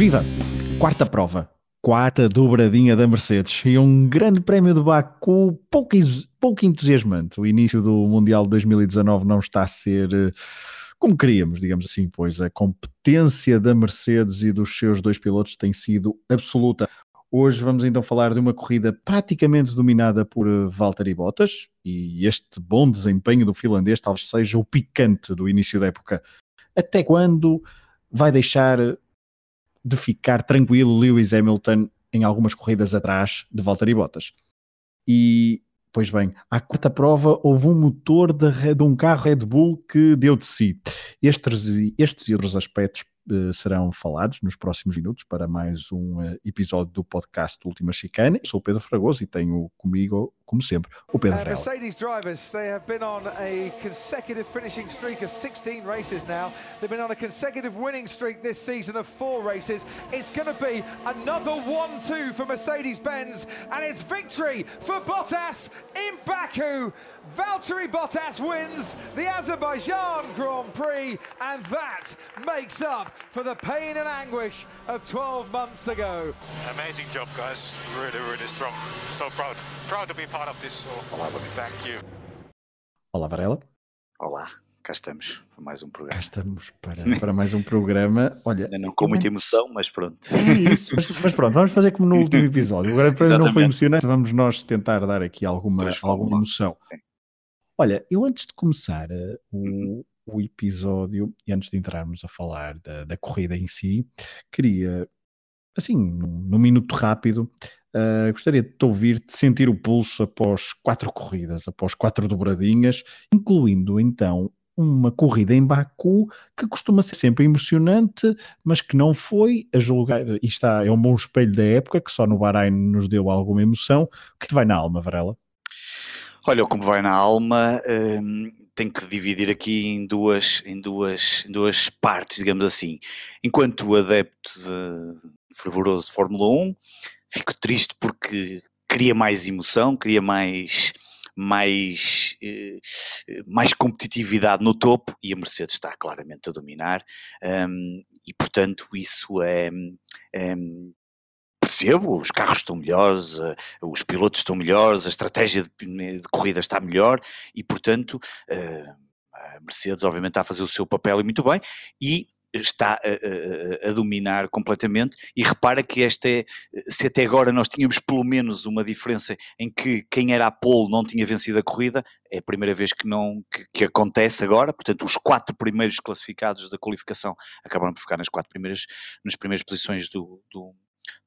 Viva! Quarta prova, quarta dobradinha da Mercedes e um grande prémio de Baku pouco, pouco entusiasmante. O início do Mundial de 2019 não está a ser eh, como queríamos, digamos assim, pois a competência da Mercedes e dos seus dois pilotos tem sido absoluta. Hoje vamos então falar de uma corrida praticamente dominada por eh, Valtteri Bottas e este bom desempenho do finlandês talvez seja o picante do início da época. Até quando vai deixar de ficar tranquilo Lewis Hamilton em algumas corridas atrás de Valtteri Bottas. E, pois bem, à quarta prova houve um motor de, de um carro Red Bull que deu de si. Estes, estes e outros aspectos uh, serão falados nos próximos minutos para mais um uh, episódio do podcast Última Chicane. Sou o Pedro Fragoso e tenho comigo como sempre, o Pedro uh, Mercedes drivers, they have been on a consecutive finishing streak of 16 races now. They've been on a consecutive winning streak this season of four races. It's going to be another 1-2 for Mercedes-Benz and it's victory for Bottas in Baku. Valtteri Bottas wins the Azerbaijan Grand Prix and that makes up for the pain and anguish of 12 months ago. Amazing job guys, really really strong. So proud, proud to be part of this. So Olá, thank you. Olá, Varela. Olá, cá estamos para mais um programa. Cá estamos para, para mais um programa. Olha, Ainda não com muita emoção, mas pronto. É isso, mas, mas, pronto, vamos fazer como no último episódio. O Grande Prémio não foi emocionante, vamos nós tentar dar aqui alguma, alguma emoção. Sim. Olha, eu antes de começar uh, o, o episódio e antes de entrarmos a falar da, da corrida em si, queria, assim, num, num minuto rápido, Uh, gostaria de te ouvir, de sentir o pulso após quatro corridas, após quatro dobradinhas, incluindo então uma corrida em Baku que costuma ser sempre emocionante, mas que não foi a julgar, e está, é um bom espelho da época, que só no Bahrein nos deu alguma emoção. O que te vai na alma, Varela? Olha, como vai na alma, hum, tenho que dividir aqui em duas, em, duas, em duas partes, digamos assim. Enquanto adepto de fervoroso de Fórmula 1, fico triste porque queria mais emoção, queria mais mais, eh, mais competitividade no topo e a Mercedes está claramente a dominar. Um, e portanto isso é, é percebo, os carros estão melhores, uh, os pilotos estão melhores, a estratégia de, de corrida está melhor e portanto uh, a Mercedes obviamente está a fazer o seu papel e muito bem. E está a, a, a, dominar completamente e repara que esta é, se até agora nós tínhamos pelo menos uma diferença em que quem era a pole não tinha vencido a corrida, é a primeira vez que não que, que, acontece agora, portanto os quatro primeiros classificados da qualificação acabaram por ficar nas quatro primeiras, nas primeiras posições do, do,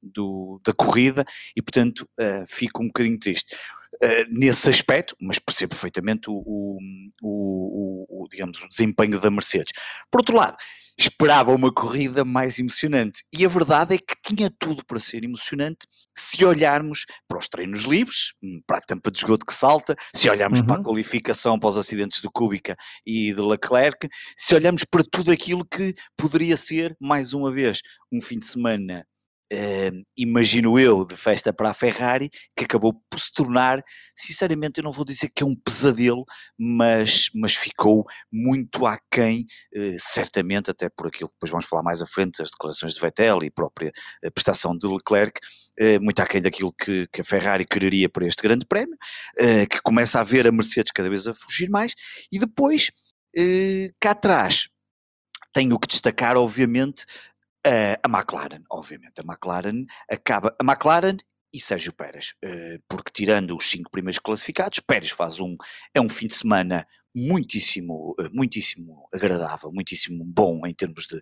do da corrida e portanto uh, fico um bocadinho triste. Uh, nesse aspecto, mas percebo perfeitamente o, o, o, o, digamos, o desempenho da Mercedes. Por outro lado, esperava uma corrida mais emocionante. E a verdade é que tinha tudo para ser emocionante se olharmos para os treinos livres, hum, para a tampa de esgoto que salta, se olharmos uhum. para a uhum. qualificação para os acidentes de Kubica e de Leclerc, se olharmos para tudo aquilo que poderia ser, mais uma vez, um fim de semana Uh, imagino eu, de festa para a Ferrari, que acabou por se tornar, sinceramente, eu não vou dizer que é um pesadelo, mas, mas ficou muito aquém, uh, certamente, até por aquilo que depois vamos falar mais à frente, as declarações de Vettel e própria uh, prestação de Leclerc, muito aquém daquilo que, que, a Ferrari quereria para este grande prémio, que começa a ver a Mercedes cada vez a fugir mais, e depois, cá atrás, tenho que destacar, obviamente, Uh, a McLaren, obviamente, a McLaren acaba, a McLaren e Sérgio Pérez, uh, porque tirando os cinco primeiros classificados, Pérez faz um, é um fim de semana muitíssimo, uh, muitíssimo agradável, muitíssimo bom em termos de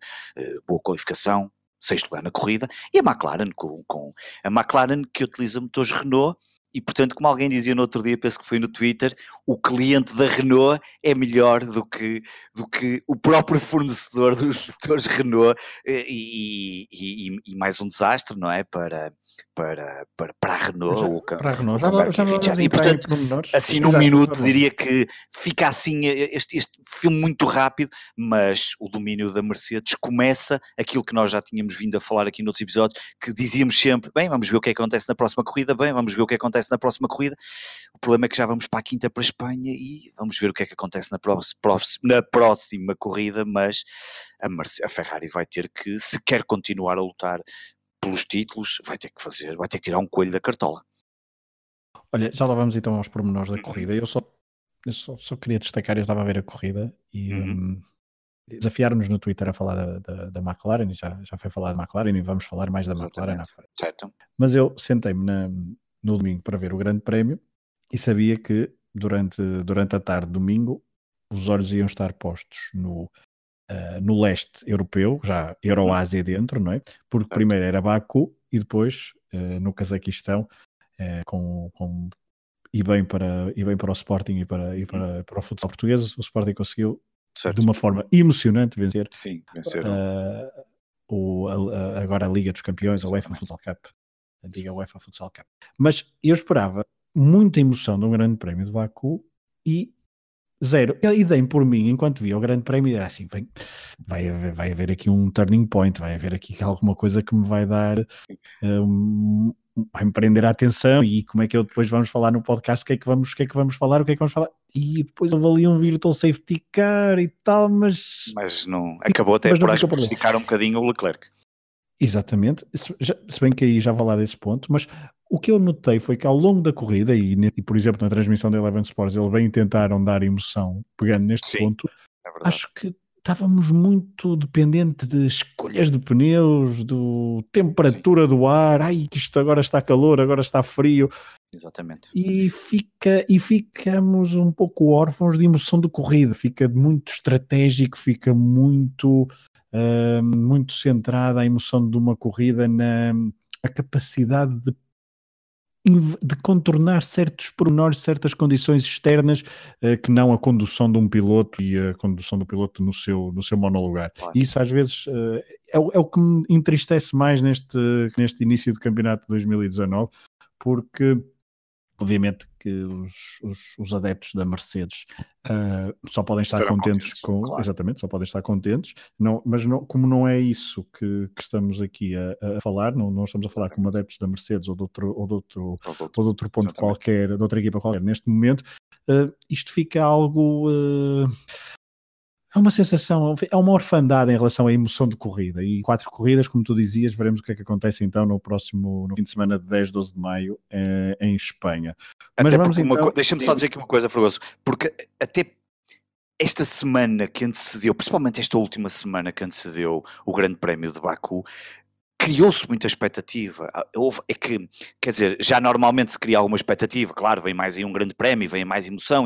boa qualificação, sexto lugar na corrida, e a McLaren com, com a McLaren que utiliza motores Renault e portanto, como alguém dizia no outro dia, penso que foi no Twitter, o cliente da Renault é melhor do que, do que o próprio fornecedor dos motores Renault eh, e, e, e, e mais um desastre, não é? Para, para, para, para a Renault. Já, o, para a Renault, já, já, já, já E portanto, assim num Exato, minuto diria que fica assim este, este filme muito rápido, mas o domínio da Mercedes começa aquilo que nós já tínhamos vindo a falar aqui noutros episódios, que dizíamos sempre, bem, vamos ver o que é que acontece na próxima corrida, bem, vamos ver o que é que acontece na próxima corrida. O problema é que já vamos para a quinta para a Espanha e vamos ver o que é que acontece na próxima, na próxima corrida, mas a, Mercedes, a Ferrari vai ter que, se quer continuar a lutar pelos títulos, vai ter que fazer, vai ter que tirar um coelho da cartola. Olha, já lá vamos então aos pormenores da uhum. corrida. Eu só, eu só, só, queria destacar, eu estava a ver a corrida e uhum. um, desafiaram-nos no Twitter a falar da, da, da, McLaren, já, já foi falar da McLaren e vamos falar mais da Exatamente. McLaren na frente. Certo. Mas eu sentei-me no domingo para ver o Grande Prémio e sabia que durante, durante a tarde, domingo, os olhos iam estar postos no uh, no leste europeu, já Euroásia dentro, não é? Porque primeiro era Baku e depois uh, no Cazaquistão, uh, com, com, e, bem para, e bem para o Sporting e para, e para, para o futsal português, o Sporting conseguiu certo. de uma forma emocionante vencer. Sim, vencer. o, a, a, agora a Liga dos Campeões, a UEFA Futsal Cup. A Liga UEFA Futsal Cup. Mas eu esperava muita emoção de um grande prémio de Baku e Zero. E dei por mim, enquanto via o Grande Prémio, era assim: bem, vai, haver, vai haver aqui um turning point, vai haver aqui alguma coisa que me vai dar, um, vai me prender a atenção. E como é que eu depois vamos falar no podcast? O que é que vamos, o que é que vamos falar? O que é que vamos falar? E depois ali um Virtual Safety Car e tal, mas. Mas não. Acabou até por esticar um bocadinho o Leclerc. Exatamente, se, se, bem que aí já vou lá desse ponto, mas o que eu notei foi que ao longo da corrida, e, e por exemplo na transmissão da Eleven Sports, eles bem tentaram dar emoção pegando neste Sim, ponto, é acho que estávamos muito dependentes de escolhas de pneus, do temperatura Sim. do ar, ai, isto agora está calor, agora está frio. Exatamente. E, fica, e ficamos um pouco órfãos de emoção de corrida, fica muito estratégico, fica muito uh, muito centrada a emoção de uma corrida na a capacidade de de contornar certos pormenores, certas condições externas uh, que não a condução de um piloto e a condução do piloto no seu, no seu monolugar. Claro. Isso às vezes uh, é, é, o que me entristece mais neste, neste início do campeonato de 2019, porque Obviamente que os, os, os adeptos da Mercedes uh, só podem estar contentes, contentes, com. Claro. Exatamente, só podem estar contentes, não, mas não, como não é isso que, que estamos aqui a, a, falar, não, não estamos a falar exatamente. como adeptos da Mercedes ou de outro, ou de outro, ou de outro, ou de outro ponto exatamente. qualquer, de outra equipa qualquer, neste momento, uh, isto fica algo. Uh, é uma sensação, é uma orfandade em relação à emoção de corrida. E quatro corridas, como tu dizias, veremos o que é que acontece então no próximo no fim de semana de 10, 12 de maio eh, em Espanha. Mas vamos então... Deixa-me só dizer aqui uma coisa, Fragoso, porque até esta semana que antecedeu, principalmente esta última semana que antecedeu o Grande Prémio de Baku, criou-se muita expectativa. Ah, houve, é que, quer dizer, já normalmente se cria alguma expectativa, claro, vem mais aí um grande prémio, vem mais emoção,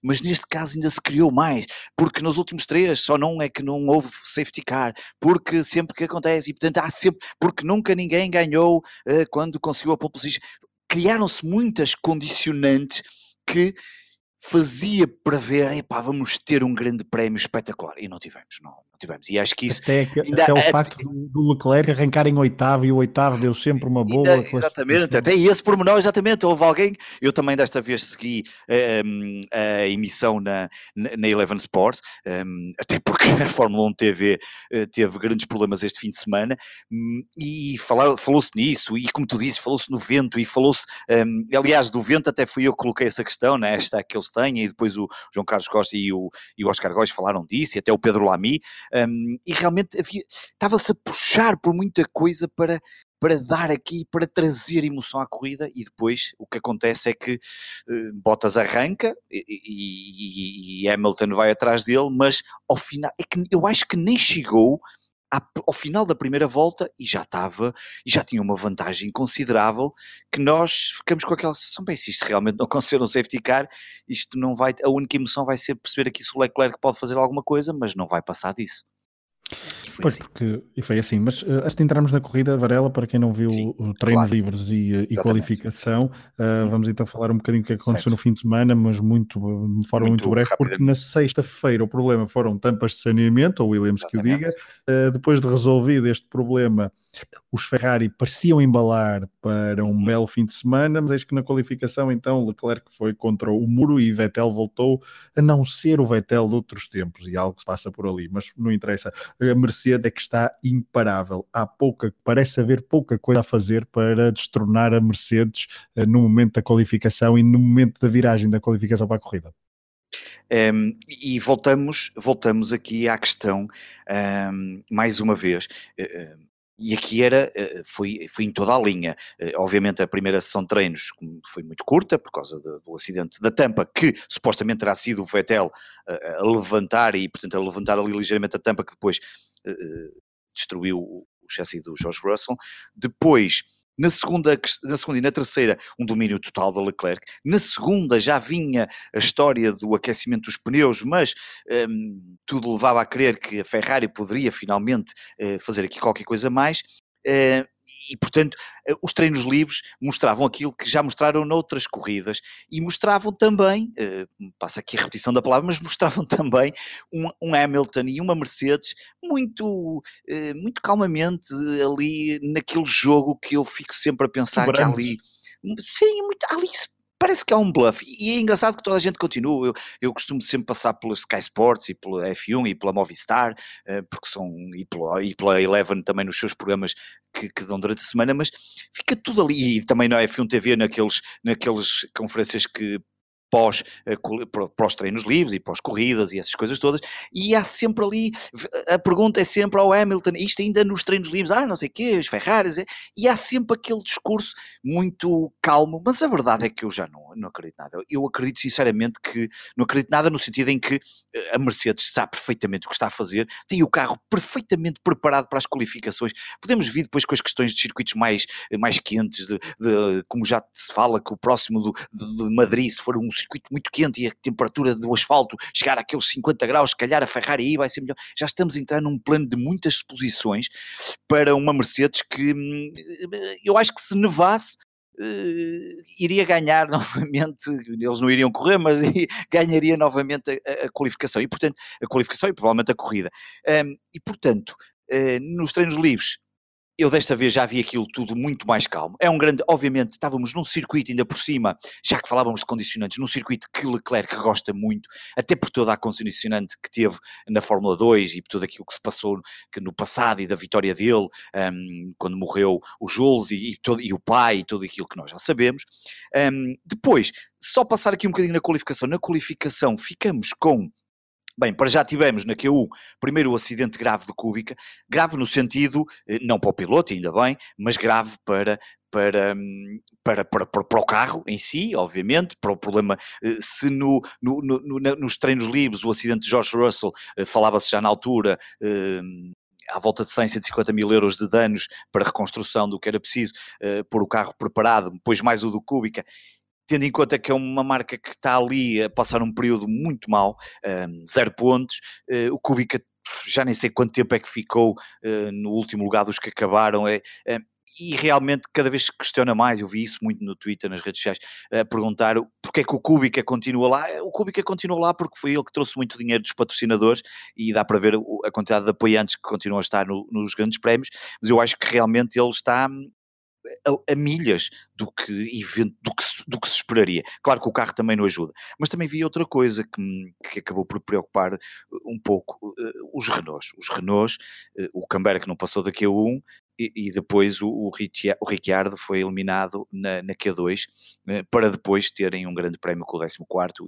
mas neste caso ainda se criou mais, porque nos últimos três só não é que não houve safety car, porque sempre que acontece, e portanto há sempre, porque nunca ninguém ganhou uh, quando conseguiu a pole position. Criaram-se muitas condicionantes que fazia prever, epá, vamos ter um grande prémio espetacular. E não tivemos, não, não tivemos. E acho que isso. Até, que, ainda, até o facto do Leclerc arrancar em oitavo e o oitavo deu sempre uma boa. Ainda, exatamente, até esse pormenor, exatamente. Houve alguém, eu também desta vez segui um, a emissão na, na Eleven Sports, um, até porque a Fórmula 1 TV uh, teve grandes problemas este fim de semana, um, e falou-se nisso, e como tu disse, falou-se no vento, e falou-se, hum, aliás, do vento até fui eu que coloquei essa questão, né, esta que eles têm, e depois o João Carlos Costa e o, e o Oscar Góes falaram disso, e até o Pedro Lamy, um, e realmente estava-se a puxar por muita coisa para, para dar aqui, para trazer emoção à corrida, e depois o que acontece é que uh, Bottas arranca e, e, e, Hamilton vai atrás dele, mas ao final, é que eu acho que nem chegou ao final da primeira volta e já estava, e já tinha uma vantagem considerável que nós ficamos com aquela sensação, bem, se isto realmente não acontecer no safety car, isto não vai, a única emoção vai ser perceber aqui se o Leclerc pode fazer alguma coisa, mas não vai passar disso. Pois, assim. porque e foi assim, mas uh, antes de entrarmos na corrida, Varela, para quem não viu Sim, o treinos claro. livres e, eh, e qualificação, uh, vamos então falar um bocadinho do que aconteceu certo. no fim de semana, mas muito, de forma muito, muito breve, porque na sexta-feira o problema foram tampas de saneamento, ou Williams Exatamente. que o diga, uh, depois de resolvido este problema os Ferrari pareciam embalar para um belo fim de semana, mas eis que na qualificação então Leclerc foi contra o muro e Vettel voltou a não ser o Vettel de outros tempos e algo se passa por ali, mas não interessa. A Mercedes é que está imparável. Há pouca, parece haver pouca coisa a fazer para destronar a Mercedes uh, no momento da qualificação e no momento da viragem da qualificação para a corrida. Um, e voltamos, voltamos aqui à questão, um, mais uma vez, uh, e aqui era, eh, foi, foi em toda a linha. Obviamente a primeira sessão de treinos foi muito curta por causa do, do acidente da tampa, que supostamente terá sido o Vettel a, a levantar e portanto a levantar ali ligeiramente a tampa que depois destruiu o chassi do George Russell. Depois na segunda, na segunda e na terceira, um domínio total da Leclerc. Na segunda já vinha a história do aquecimento dos pneus, mas um, tudo levava a crer que a Ferrari poderia finalmente uh, fazer aqui qualquer coisa mais. Uh, e, portanto, eh, os treinos livres mostravam aquilo que já mostraram noutras corridas e mostravam também, eh, passa aqui a repetição da palavra, mas mostravam também um, um Hamilton e uma Mercedes muito, eh, muito calmamente ali naquele jogo que eu fico sempre a pensar que ali. Sim, muito, ali parece que há um bluff. E é engraçado que toda a gente continua. Eu, eu costumo sempre passar pela Sky Sports e pela F1 e pela Movistar, uh, porque são, e pela, e pela Eleven também nos seus programas que, que, dão durante a semana, mas fica tudo ali. E também na F1 TV, naqueles, naqueles conferências que pós, eh, pós treinos livres e pós corridas e essas coisas todas, e há sempre ali, a pergunta é sempre ao Hamilton, isto ainda nos treinos livres, ah, não sei o quê, os Ferraris, e há sempre aquele discurso muito calmo, mas a verdade é que eu já não, não acredito nada. Eu acredito sinceramente que não acredito nada no sentido em que eh, a Mercedes sabe perfeitamente o que está a fazer, tem o carro perfeitamente preparado para as qualificações. Podemos vir depois com as questões de circuitos mais, mais quentes, de, de como já se fala, que o próximo do, de, de Madrid, se for um circuito muito quente e a temperatura do asfalto chegar àqueles 50 graus, se calhar a Ferrari aí vai ser melhor. Já estamos a entrar num plano de muitas exposições para uma Mercedes que hum, eu acho que se nevasse Uh, iria ganhar novamente, eles não iriam correr, mas ganharia novamente a, a, qualificação, e portanto, a qualificação e provavelmente a corrida. Um, e portanto, uh, nos treinos livres, eu desta vez já vi aquilo tudo muito mais calmo. É um grande, obviamente, estávamos num circuito ainda por cima, já que falávamos de condicionantes, num circuito que Leclerc gosta muito, até por toda a condicionante que teve na Fórmula 2 e por tudo aquilo que se passou que no passado e da vitória dele, um, quando morreu o Jules e, e, todo, e, o pai e tudo aquilo que nós já sabemos. Um, depois, só passar aqui um bocadinho na qualificação. Na qualificação ficamos com Bem, para já tivemos na Q1 primeiro o acidente grave de Cúbica, grave no sentido, eh, não para o piloto, ainda bem, mas grave para, hum, para, para, para, para, o carro em si, obviamente, para o problema, eh, se no, no, no, nos treinos livres o acidente de George Russell eh, falava-se já na altura, hum, à volta de 100, 150 mil euros de danos para reconstrução do que era preciso, uh, pôr o carro preparado, depois mais o do Cúbica, tendo em conta que é uma marca que está ali a passar um período muito mau, um, zero pontos, uh, o Kubica já nem sei quanto tempo é que ficou uh, no último lugar dos que acabaram, é, é, e realmente cada vez se questiona mais, eu vi isso muito no Twitter, nas redes sociais, a perguntar porque é que o Kubica continua lá, o Kubica continua lá porque foi ele que trouxe muito dinheiro dos patrocinadores e dá para ver a quantidade de apoiantes que continuam a estar no, nos grandes prémios, mas eu acho que realmente ele está a, a milhas do que, do, que, do que se esperaria. Claro que o carro também não ajuda, mas também vi outra coisa que, que acabou por preocupar uh, um pouco uh, os Renaults. Os Renaults, uh, o Camber não passou da Q1 e, e depois o, o, Ricciardo foi eliminado na, na Q2 uh, para depois terem um grande prémio com o 14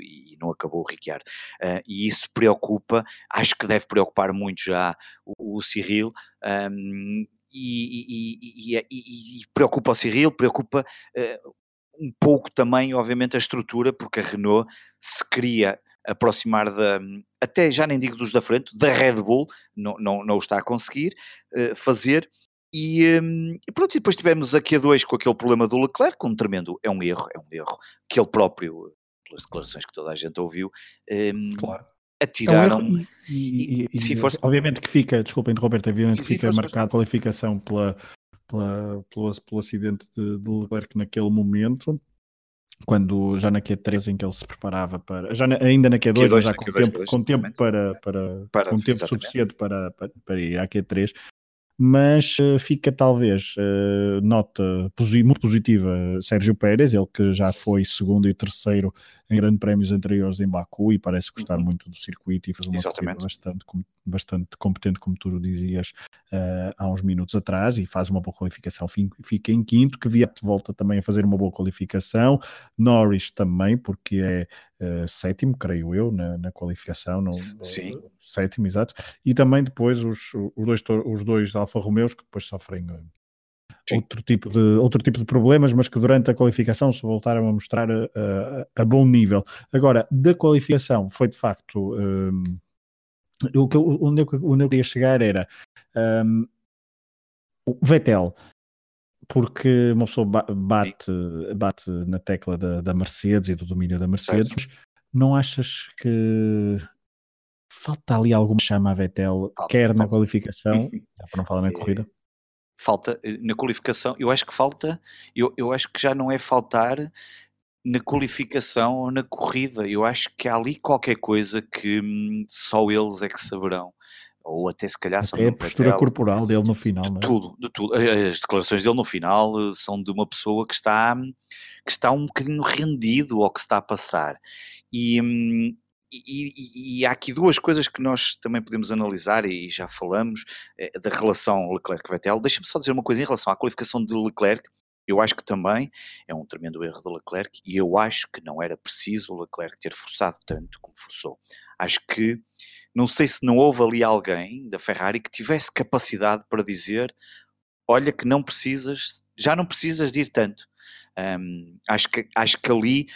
e, e não acabou o Ricciardo. Uh, e isso preocupa, acho que deve preocupar muito já o, o Cyril. Um, e, e, e, e preocupa o Cyril, preocupa uh, um pouco também, obviamente, a estrutura, porque a Renault se queria aproximar da, até já nem digo dos da frente, da Red Bull, não, não, não o está a conseguir uh, fazer, e, um, e, pronto, e depois tivemos aqui a dois com aquele problema do Leclerc, um tremendo, é um erro, é um erro, que ele próprio, pelas declarações que toda a gente ouviu, um, claro atiraram. É um e, e, e, fosse... Obviamente que fica, desculpa interromper, obviamente que fica marcado a qualificação pela, pela, pelo, pelo acidente de, de Leclerc naquele momento, quando já na Q3 em que ele se preparava para, já na, ainda na Q2, Q2 já com, Q2, tempo, Q2, com tempo para, para, para com tempo exatamente. suficiente para, para, para ir à Q3, mas uh, fica talvez uh, nota muito positiva Sérgio Pérez, ele que já foi segundo e terceiro em grandes prémios anteriores em Baku e parece gostar uhum. muito do circuito e fez uma Exatamente. bastante, bastante competente, como tu dizias uh, há uns minutos atrás, e faz uma boa qualificação, fica em quinto, que Viet volta também a fazer uma boa qualificação, Norris também, porque é sétimo, creio eu, na, na qualificação, no, Sim. Sétimo, exato, e também depois os, os dois, os dois Alfa Romeos que depois sofrem outro tipo, de, outro tipo de problemas, mas que durante a qualificação se voltaram a mostrar a, a, a bom nível. Agora, da qualificação foi de facto um, o que eu, onde, eu, onde eu queria chegar era um, o Vettel, porque uma pessoa bate, bate na tecla da, da Mercedes e do domínio da Mercedes, não achas que falta ali alguma chama a Vettel, falta, quer falta. na qualificação, para não falar na corrida? falta eh, na qualificação, eu acho que falta, eu, eu acho que já não é faltar na qualificação ou na corrida, eu acho que há ali qualquer coisa que hum, só eles é que saberão. Ou até se calhar são. É a postura corporal dele no final, de é? Tudo, de tudo. As declarações dele no final eh, são de uma pessoa que está, que está um bocadinho rendido ao que está a passar. E, hum, e, e, e, há aqui duas coisas que nós também podemos analisar e já falamos é, da relação Leclerc-Vettel. Deixa-me só dizer uma coisa em relação à qualificação de Leclerc. Eu acho que também é um tremendo erro de Leclerc e eu acho que não era preciso o Leclerc ter forçado tanto como forçou. Acho que não sei se não houve ali alguém da Ferrari que tivesse capacidade para dizer: olha, que não precisas, já não precisas de ir tanto. Um, acho, que, acho que ali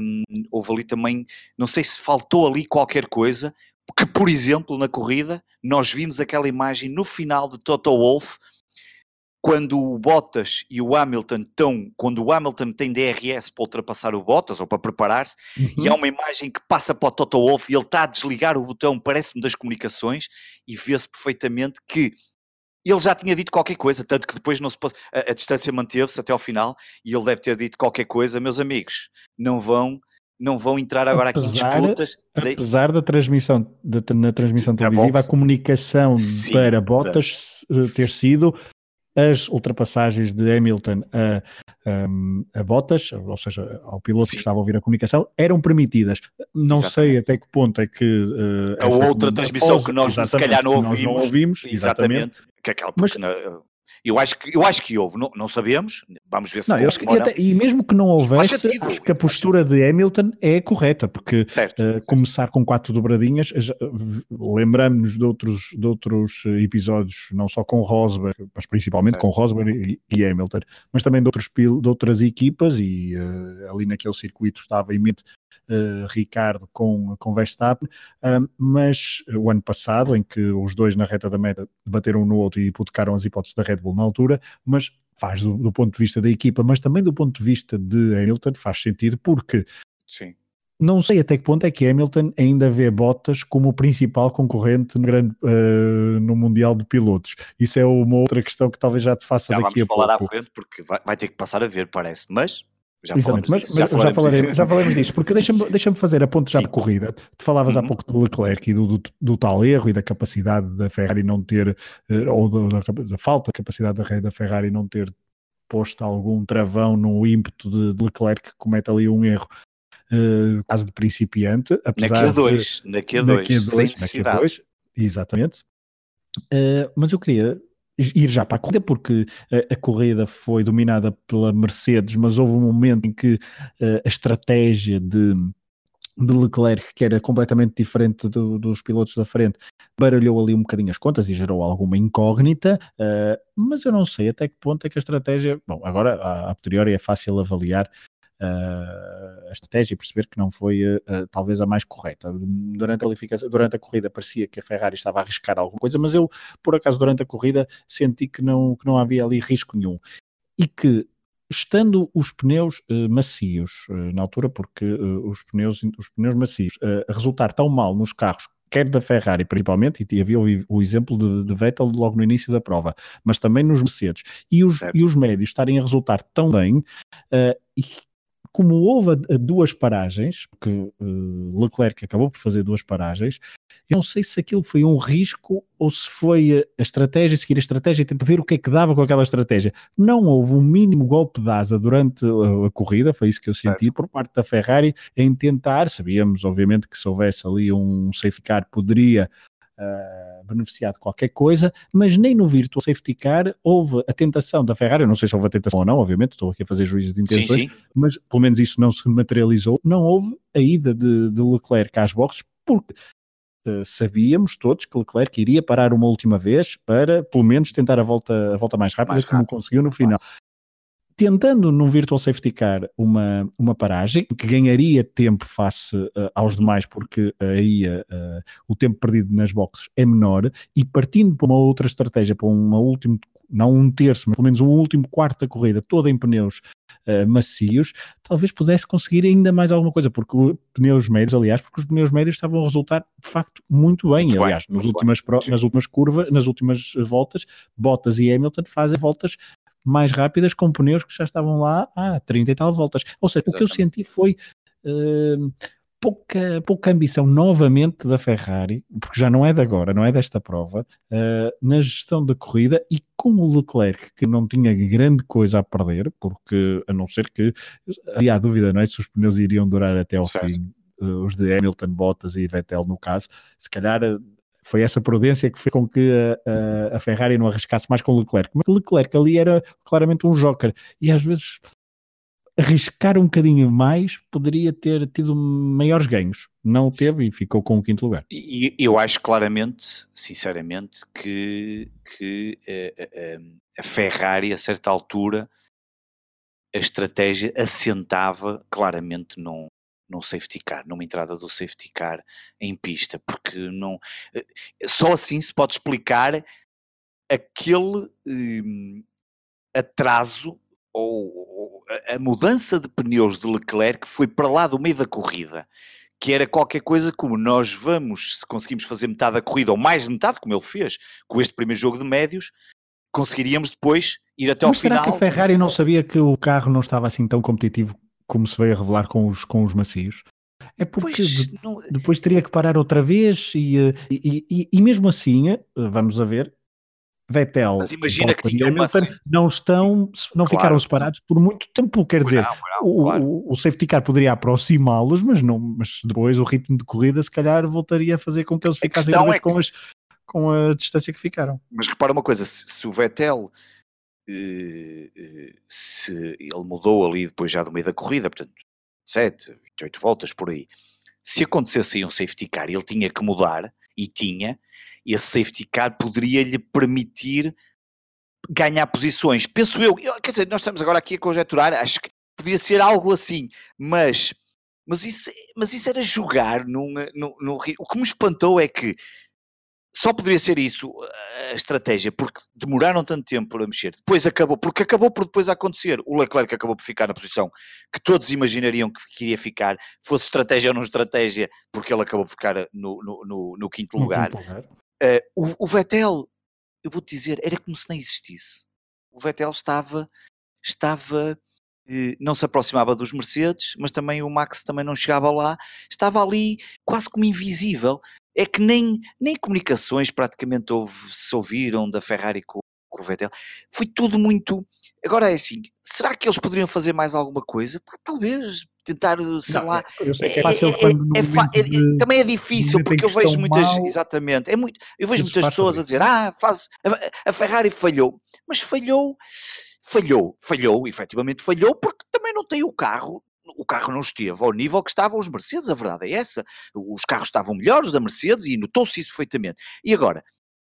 um, houve ali também, não sei se faltou ali qualquer coisa, porque, por exemplo, na corrida, nós vimos aquela imagem no final de Toto Wolff, quando o Bottas e o Hamilton estão, quando o Hamilton tem DRS para ultrapassar o Bottas ou para preparar-se, uhum. e há uma imagem que passa para o Toto Wolff e ele está a desligar o botão, parece-me das comunicações, e vê-se perfeitamente que ele já tinha dito qualquer coisa, tanto que depois não se pôs, a, a distância manteve-se até ao final e ele deve ter dito qualquer coisa, meus amigos, não vão não vão entrar agora apesar, aqui em disputas. Apesar da transmissão, na transmissão televisiva, a comunicação Sim, para Bottas ter sido as ultrapassagens de Hamilton a, a, a Bottas, ou seja, ao piloto Sim. que estava a ouvir a comunicação, eram permitidas. Não exatamente. sei até que ponto é que. Uh, a outra transmissão que nós se calhar não ouvimos. Não ouvimos exatamente. exatamente. Que aquela, Mas, eu acho que, eu acho que houve, não, não sabemos, vamos ver se não, houve, e, até, e, mesmo que não houvesse, sentido, acho que a postura de Hamilton é correta, porque uh, começar com quatro dobradinhas, uh, lembramos-nos de outros, de outros episódios, não só com Rosberg, mas principalmente com Rosberg e, e, Hamilton, mas também de, outros, de outras equipas, e uh, ali naquele circuito estava em mente Ricardo com, com Verstappen, uh, mas o ano passado, em que os dois na reta da meta bateram um no outro e hipotecaram as hipóteses da Red Bull na altura, mas faz do, do, ponto de vista da equipa, mas também do ponto de vista de Hamilton, faz sentido porque Sim. não sei até que ponto é que Hamilton ainda vê Bottas como o principal concorrente no, grande, uh, no Mundial de Pilotos. Isso é uma outra questão que talvez já te faça já daqui a pouco. Vamos falar à frente porque vai, vai, ter que passar a ver, parece, mas já Exatamente, mas, mas já, falaremos, já, falaremos, já falaremos disso, porque deixa-me deixa fazer a ponte já de corrida. Tu falavas uhum. há pouco do Leclerc e do, do, do, tal erro e da capacidade da Ferrari não ter, eh, ou da, da falta de capacidade da, da Ferrari não ter posto algum travão no ímpeto de, de Leclerc que comete ali um erro. Uh, caso de principiante, apesar na Q2, de, na Q2, na Q2, sem necessidade. Q2, exatamente. Uh, mas eu queria ir já para a corrida, porque a, a, corrida foi dominada pela Mercedes, mas houve um momento em que uh, a estratégia de, de Leclerc, que era completamente diferente do, dos pilotos da frente, baralhou ali um bocadinho as contas e gerou alguma incógnita, uh, mas eu não sei até que ponto é que a estratégia. Bom, agora a, a posteriori é fácil avaliar, a estratégia e perceber que não foi uh, talvez a mais correta. Durante a, durante a corrida parecia que a Ferrari estava a arriscar alguma coisa, mas eu, por acaso, durante a corrida senti que não, que não havia ali risco nenhum. E que estando os pneus uh, macios uh, na altura, porque uh, os, pneus, os pneus macios a resultar tão mal nos carros, quer da Ferrari principalmente, e havia o, o exemplo de, de, Vettel logo no início da prova, mas também nos Mercedes, e os, e os médios estarem a resultar tão bem, e como houve duas paragens, porque uh, Leclerc acabou por fazer duas paragens, eu não sei se aquilo foi um risco ou se foi a, estratégia, seguir a estratégia e tentar ver o que é que dava com aquela estratégia. Não houve um mínimo golpe de asa durante a, a corrida, foi isso que eu senti por parte da Ferrari, em tentar, sabíamos obviamente que se houvesse ali um safety car poderia uh, beneficiar de qualquer coisa, mas nem no Virtual Safety Car houve a tentação da Ferrari, eu não sei se houve a tentação ou não, obviamente, estou aqui a fazer juízo de intenções, sim, sim. mas pelo menos isso não se materializou, não houve a ida de, de Leclerc às boxes, porque Uh, sabíamos todos que Leclerc iria parar uma última vez para, pelo menos, tentar a volta, a volta mais rápida, mais como conseguiu no final tentando num Virtual Safety Car uma, uma paragem que ganharia tempo face uh, aos demais, porque uh, aí uh, o tempo perdido nas boxes é menor, e partindo para uma outra estratégia, para uma última, não um terço, mas pelo menos um último quarto da corrida, toda em pneus macios, talvez pudesse conseguir ainda mais alguma coisa, porque os pneus médios, aliás, porque os pneus médios estavam a resultar de facto muito bem, muito aliás, bem, nas, últimas pro, nas últimas curvas, nas últimas voltas, Bottas e Hamilton fazem voltas mais rápidas com pneus que já estavam lá há 30 e tal voltas. Ou seja, Exatamente. o que eu senti foi uh, pouca, pouca ambição novamente da Ferrari, porque já não é de agora, não é desta prova, uh, na gestão da corrida e com o Leclerc, que não tinha grande coisa a perder, porque a não ser que havia a dúvida, não é? Se os pneus iriam durar até ao certo. fim, uh, os de Hamilton, Bottas e Vettel no caso, se calhar foi essa prudência que fez com que a, a, Ferrari não arriscasse mais com Leclerc. Mas Leclerc ali era claramente um joker e às vezes arriscar um bocadinho mais poderia ter tido maiores ganhos. Não teve e ficou com o quinto lugar. E eu acho claramente, sinceramente, que, que a, eh, a, eh, a Ferrari, a certa altura, a estratégia assentava claramente num, num safety car, numa entrada do safety car em pista, porque não eh, só assim se pode explicar aquele hum, atraso ou, ou, a mudança de pneus de Leclerc que foi para lá do meio da corrida, que era qualquer coisa como nós vamos, se conseguimos fazer metade da corrida ou mais de metade, como ele fez com este primeiro jogo de médios, conseguiríamos depois ir até Mas ao será final. Será que a Ferrari não sabia que o carro não estava assim tão competitivo como se veio a revelar com os, com os macios, é porque pois, de, não... depois teria que parar outra vez e, eh, e, e, e, mesmo assim, eh, vamos a ver, Vettel Mas imagina que tinha Hamilton uma... não estão, não claro. ficaram separados por muito tempo, quer dizer, não, não, o, claro. o, o, safety car poderia aproximá-los, mas, não, mas depois o ritmo de corrida se calhar voltaria a fazer com que eles ficassem é com, as, com a distância que ficaram. Mas repara uma coisa, se, se o Vettel eh, eh, se ele mudou ali depois já do meio da corrida, portanto, 7, 8 voltas por aí. Se acontecesse aí um safety car e ele tinha que mudar, e tinha, esse safety car poderia lhe permitir ganhar posições. Penso eu, quer dizer, nós estamos agora aqui a conjecturar, acho que podia ser algo assim, mas, mas, isso, mas isso era jogar num, num, num, O que me espantou é que só poderia ser isso a estratégia, porque demoraram tanto tempo a mexer. Depois acabou, porque acabou por depois acontecer. O Leclerc acabou por ficar na posição que todos imaginariam que queria ficar, fosse estratégia ou não estratégia, porque ele acabou por ficar no, no, no, no quinto lugar. lugar. Uh, o, o Vettel, eu vou-te dizer, era como se nem existisse. O Vettel estava, estava eh, não se aproximava dos Mercedes, mas também o Max também não chegava lá, estava ali quase como invisível é que nem, nem comunicações praticamente houve, se ouviram da Ferrari com, com o Vettel. Foi tudo muito. Agora é assim, será que eles poderiam fazer mais alguma coisa? Pá, talvez tentar, sei não, lá. Eu sei que é fácil é, é, é, de, também é difícil porque eu vejo muitas, mal, exatamente, é muito, eu vejo muitas pessoas a dizer, ah, faz, a, a Ferrari falhou, mas falhou, falhou, falhou, efetivamente falhou porque também não tem o carro o carro não esteve ao nível que estavam os Mercedes, a verdade é essa. Os carros estavam melhores da Mercedes e notou-se isso perfeitamente. E agora,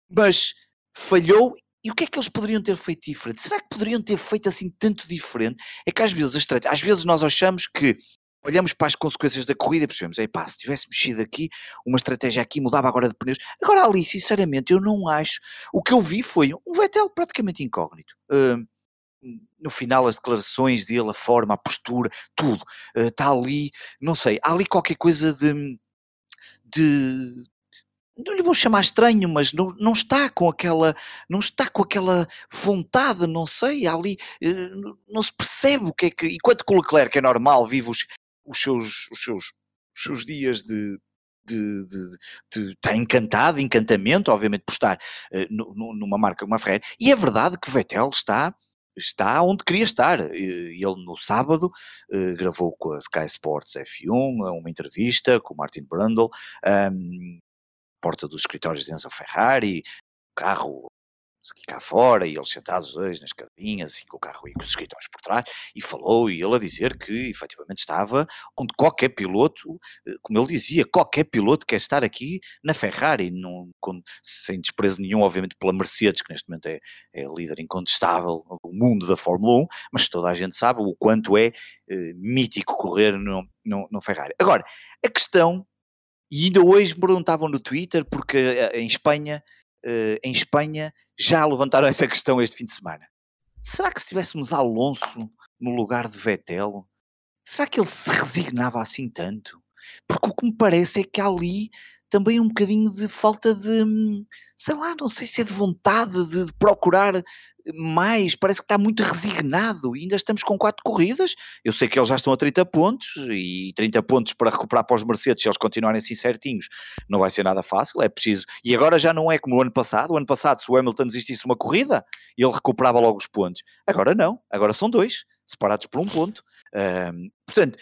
mas falhou e o que é que eles poderiam ter feito diferente? Será que poderiam ter feito assim tanto diferente? É que às vezes, às vezes nós achamos que olhamos para as consequências da corrida e percebemos, pá, se tivesse mexido aqui, uma estratégia aqui mudava agora de pneus. Agora ali, sinceramente, eu não acho. O que eu vi foi um Vettel praticamente incógnito. Uh, no final as declarações dele, a forma, a postura, tudo, está eh, ali, não sei, há ali qualquer coisa de, de não lhe vou chamar estranho, mas não, não está com aquela, não está com aquela vontade, não sei, ali eh, não se percebe o que é que, enquanto que o Leclerc é normal, vive os, os, seus, os, seus, os seus dias de, de, de, de, está encantado, encantamento, obviamente, por estar uh, numa marca como a Ferrari. E é verdade que Vettel está está onde queria estar. Ele no sábado uh, gravou com a Sky Sports F1 uma entrevista com o Martin Brundle, um, porta dos escritórios de Enzo Ferrari, carro cá fora, e eles sentados dois nas cadeirinhas, e com o carro e com os escritórios por trás, e falou, e ele a dizer que efetivamente estava onde qualquer piloto, eh, como ele dizia, qualquer piloto quer estar aqui na Ferrari, não, com, sem desprezo nenhum, obviamente, pela Mercedes, que neste momento é, é líder incontestável do mundo da Fórmula 1, mas toda a gente sabe o quanto é eh, mítico correr no, no, no Ferrari. Agora, a questão e ainda hoje me perguntavam no Twitter, porque eh, em Espanha, em Espanha já levantaram essa questão este fim de semana. Será que se tivéssemos Alonso no lugar de Vettel, será que ele se resignava assim tanto? Porque o que me parece é que ali também um bocadinho de falta de, sei lá, não sei se é de vontade de, procurar mais, parece que está muito resignado e ainda estamos com quatro corridas, eu sei que eles já estão a 30 pontos e 30 pontos para recuperar para os Mercedes se eles continuarem assim certinhos, não vai ser nada fácil, é preciso, e agora já não é como o ano passado, o ano passado se o Hamilton desistisse uma corrida, ele recuperava logo os pontos, agora não, agora são dois, separados por um ponto, portanto,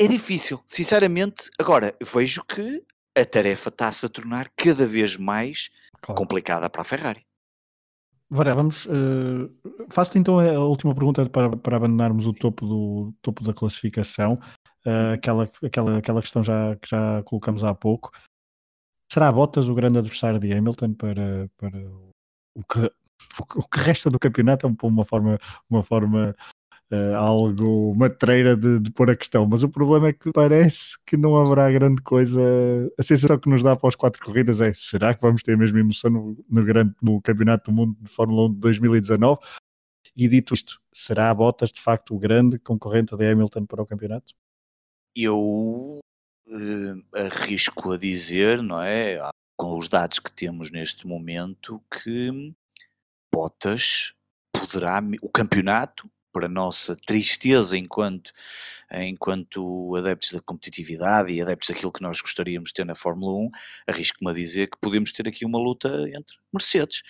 é difícil, sinceramente, agora vejo que a tarefa está-se a tornar cada vez mais claro. complicada para a Ferrari. Varela, vamos. Uh, Faço-te então a última pergunta para, para abandonarmos o topo, do, topo da classificação. Uh, aquela, aquela, aquela questão já, que já colocamos há pouco. Será Bottas o grande adversário de Hamilton para, para o, que, o que resta do campeonato? É uma forma, uma forma uh, algo matreira de, de pôr a questão, mas o problema é que parece que não haverá grande coisa. A sensação que nos dá após quatro corridas é: será que vamos ter a mesma emoção no, no, grande, no Campeonato do Mundo de Fórmula 1 de 2019? E dito isto, será Bottas de facto o grande concorrente de Hamilton para o campeonato? Eu uh, arrisco a dizer, não é? Com os dados que temos neste momento, que Bottas poderá, o campeonato para nossa tristeza enquanto, enquanto adeptos da competitividade e adeptos daquilo que nós gostaríamos de ter na Fórmula 1, arrisco-me a dizer que podemos ter aqui uma luta entre Mercedes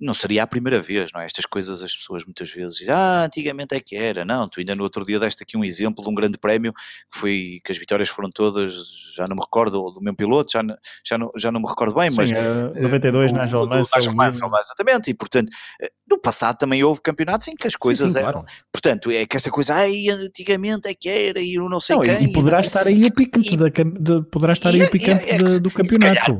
não seria a primeira vez, não é? Estas coisas as pessoas muitas vezes dizem, ah, antigamente é que era. Não, tu ainda no outro dia deste aqui um exemplo de um grande prémio que foi que as vitórias foram todas, já não me recordo, do meu piloto, já, já, não, já não me recordo bem, Sim, mas. Uh, 92 na Nigel Mansell. Exatamente, e portanto, eh, no passado também houve campeonatos em que as coisas sim, sim, eram. Claro. Portanto, é que essa coisa, ai, antigamente é que era, e eu não sei não, quem. E poderá e, estar aí o picante, e, da, de, poderá estar aí o picante é, é, do campeonato.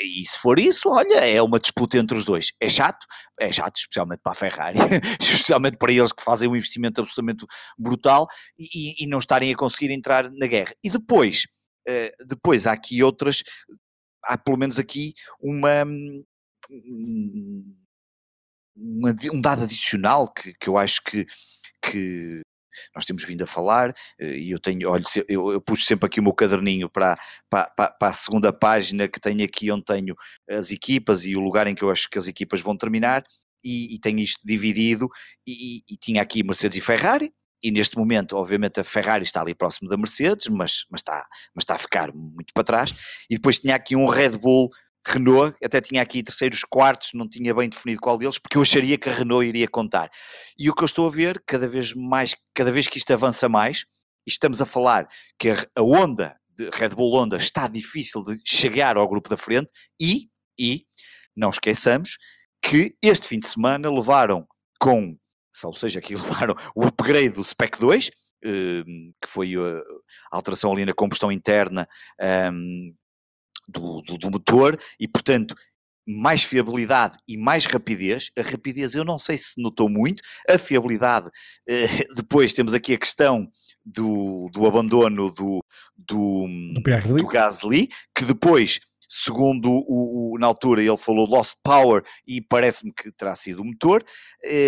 E, e se for isso, olha, é uma disputa entre os dois. É chato, é chato, especialmente para a Ferrari, especialmente para eles que fazem um investimento absolutamente brutal e, e não estarem a conseguir entrar na guerra. E depois, uh, depois há aqui outras, há pelo menos aqui uma, uma um dado adicional que, que eu acho que, que nós temos vindo a falar, eh, e eu tenho, olha, eu, eu puxo sempre aqui o meu caderninho para, para, para, a segunda página que tenho aqui onde tenho as equipas e o lugar em que eu acho que as equipas vão terminar, e, e tenho isto dividido, e, e, tinha aqui Mercedes e Ferrari, e neste momento, obviamente, a Ferrari está ali próximo da Mercedes, mas, mas, está, mas está a ficar muito para trás, e depois tinha aqui um Red Bull Renault, até tinha aqui terceiros, quartos, não tinha bem definido qual deles, porque eu acharia que a Renault iria contar. E o que eu estou a ver, cada vez mais, cada vez que isto avança mais, e estamos a falar que a, Honda, Red Bull Honda, está difícil de chegar ao grupo da frente, e, e não esqueçamos que este fim de semana levaram com, ou seja, aqui levaram o upgrade do Spec 2, hum, que foi a alteração ali na combustão interna hum, do, do, do motor e, portanto, mais fiabilidade e mais rapidez. A rapidez eu não sei se notou muito, a fiabilidade, eh, depois temos aqui a questão do, do abandono do, do, do, Gasly, que depois segundo o, o, na altura ele falou Lost Power e parece-me que terá sido o motor,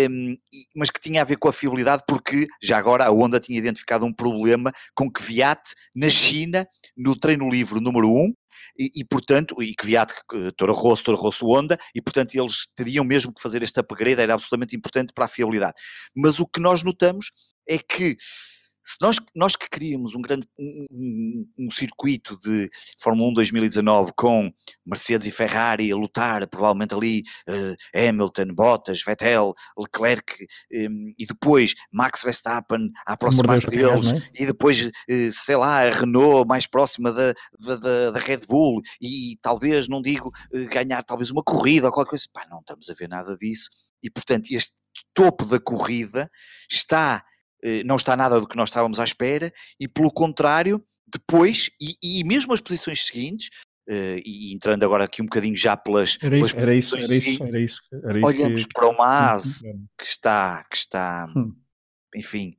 um, mas que tinha a ver com a fiabilidade porque já agora a Honda tinha identificado um problema com que Viat na China, no treino livre número 1, e, e, portanto, e que Viat, Toro Rosso, Toro Rosso Honda, e portanto eles teriam mesmo que fazer este upgrade, era absolutamente importante para a fiabilidade. Mas o que nós notamos é que se nós, nós que queríamos um grande um, um, um, circuito de Fórmula 1 2019 com Mercedes e Ferrari a lutar, provavelmente ali uh, Hamilton, Bottas, Vettel, Leclerc um, e depois Max Verstappen a aproximar-se deles é? e depois, uh, sei lá, a Renault mais próxima da, da, da Red Bull e, e talvez, não digo, uh, ganhar talvez uma corrida ou qualquer coisa, pá, não estamos a ver nada disso e portanto este topo da corrida está não está nada do que nós estávamos à espera, e pelo contrário, depois, e, e mesmo as posições seguintes, Uh, e entrando agora aqui um bocadinho já pelas, era isso, era isso, era isso, era isso, era isso olhamos que... para uma ASE que está, que está, hum. enfim,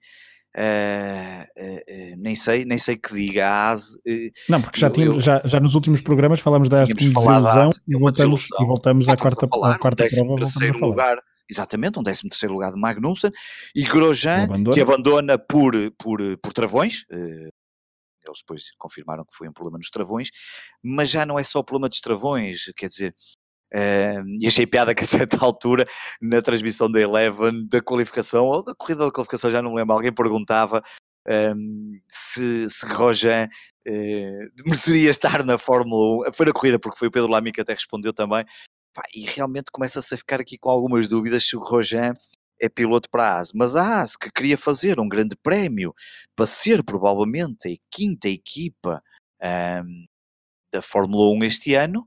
uh, uh, nem sei, nem sei que diga a ASE. não, porque já, tínhamos, eu, já, já nos últimos programas falámos da ASE como desilusão e voltamos, e voltamos à quarta, à quarta prova. Terceiro lugar exatamente, um 13 terceiro lugar de Magnussen, e Grosjean, abandona. que abandona por, por, por travões, eh, eles depois confirmaram que foi um problema nos travões, mas já não é só o problema dos travões, quer dizer, uh, e achei piada que a certa altura, na transmissão da Eleven, da qualificação, ou da corrida da qualificação, já não me lembro, alguém perguntava um, ehm, se, se Grosjean uh, mereceria estar na Fórmula 1, foi na corrida porque foi o Pedro Lamy que até respondeu também, Pá, e realmente começa-se a ficar aqui com algumas dúvidas se o Rojan é piloto para a AS. Mas a AS, que queria fazer um grande prémio para ser provavelmente a quinta equipa um, da Fórmula 1 este ano,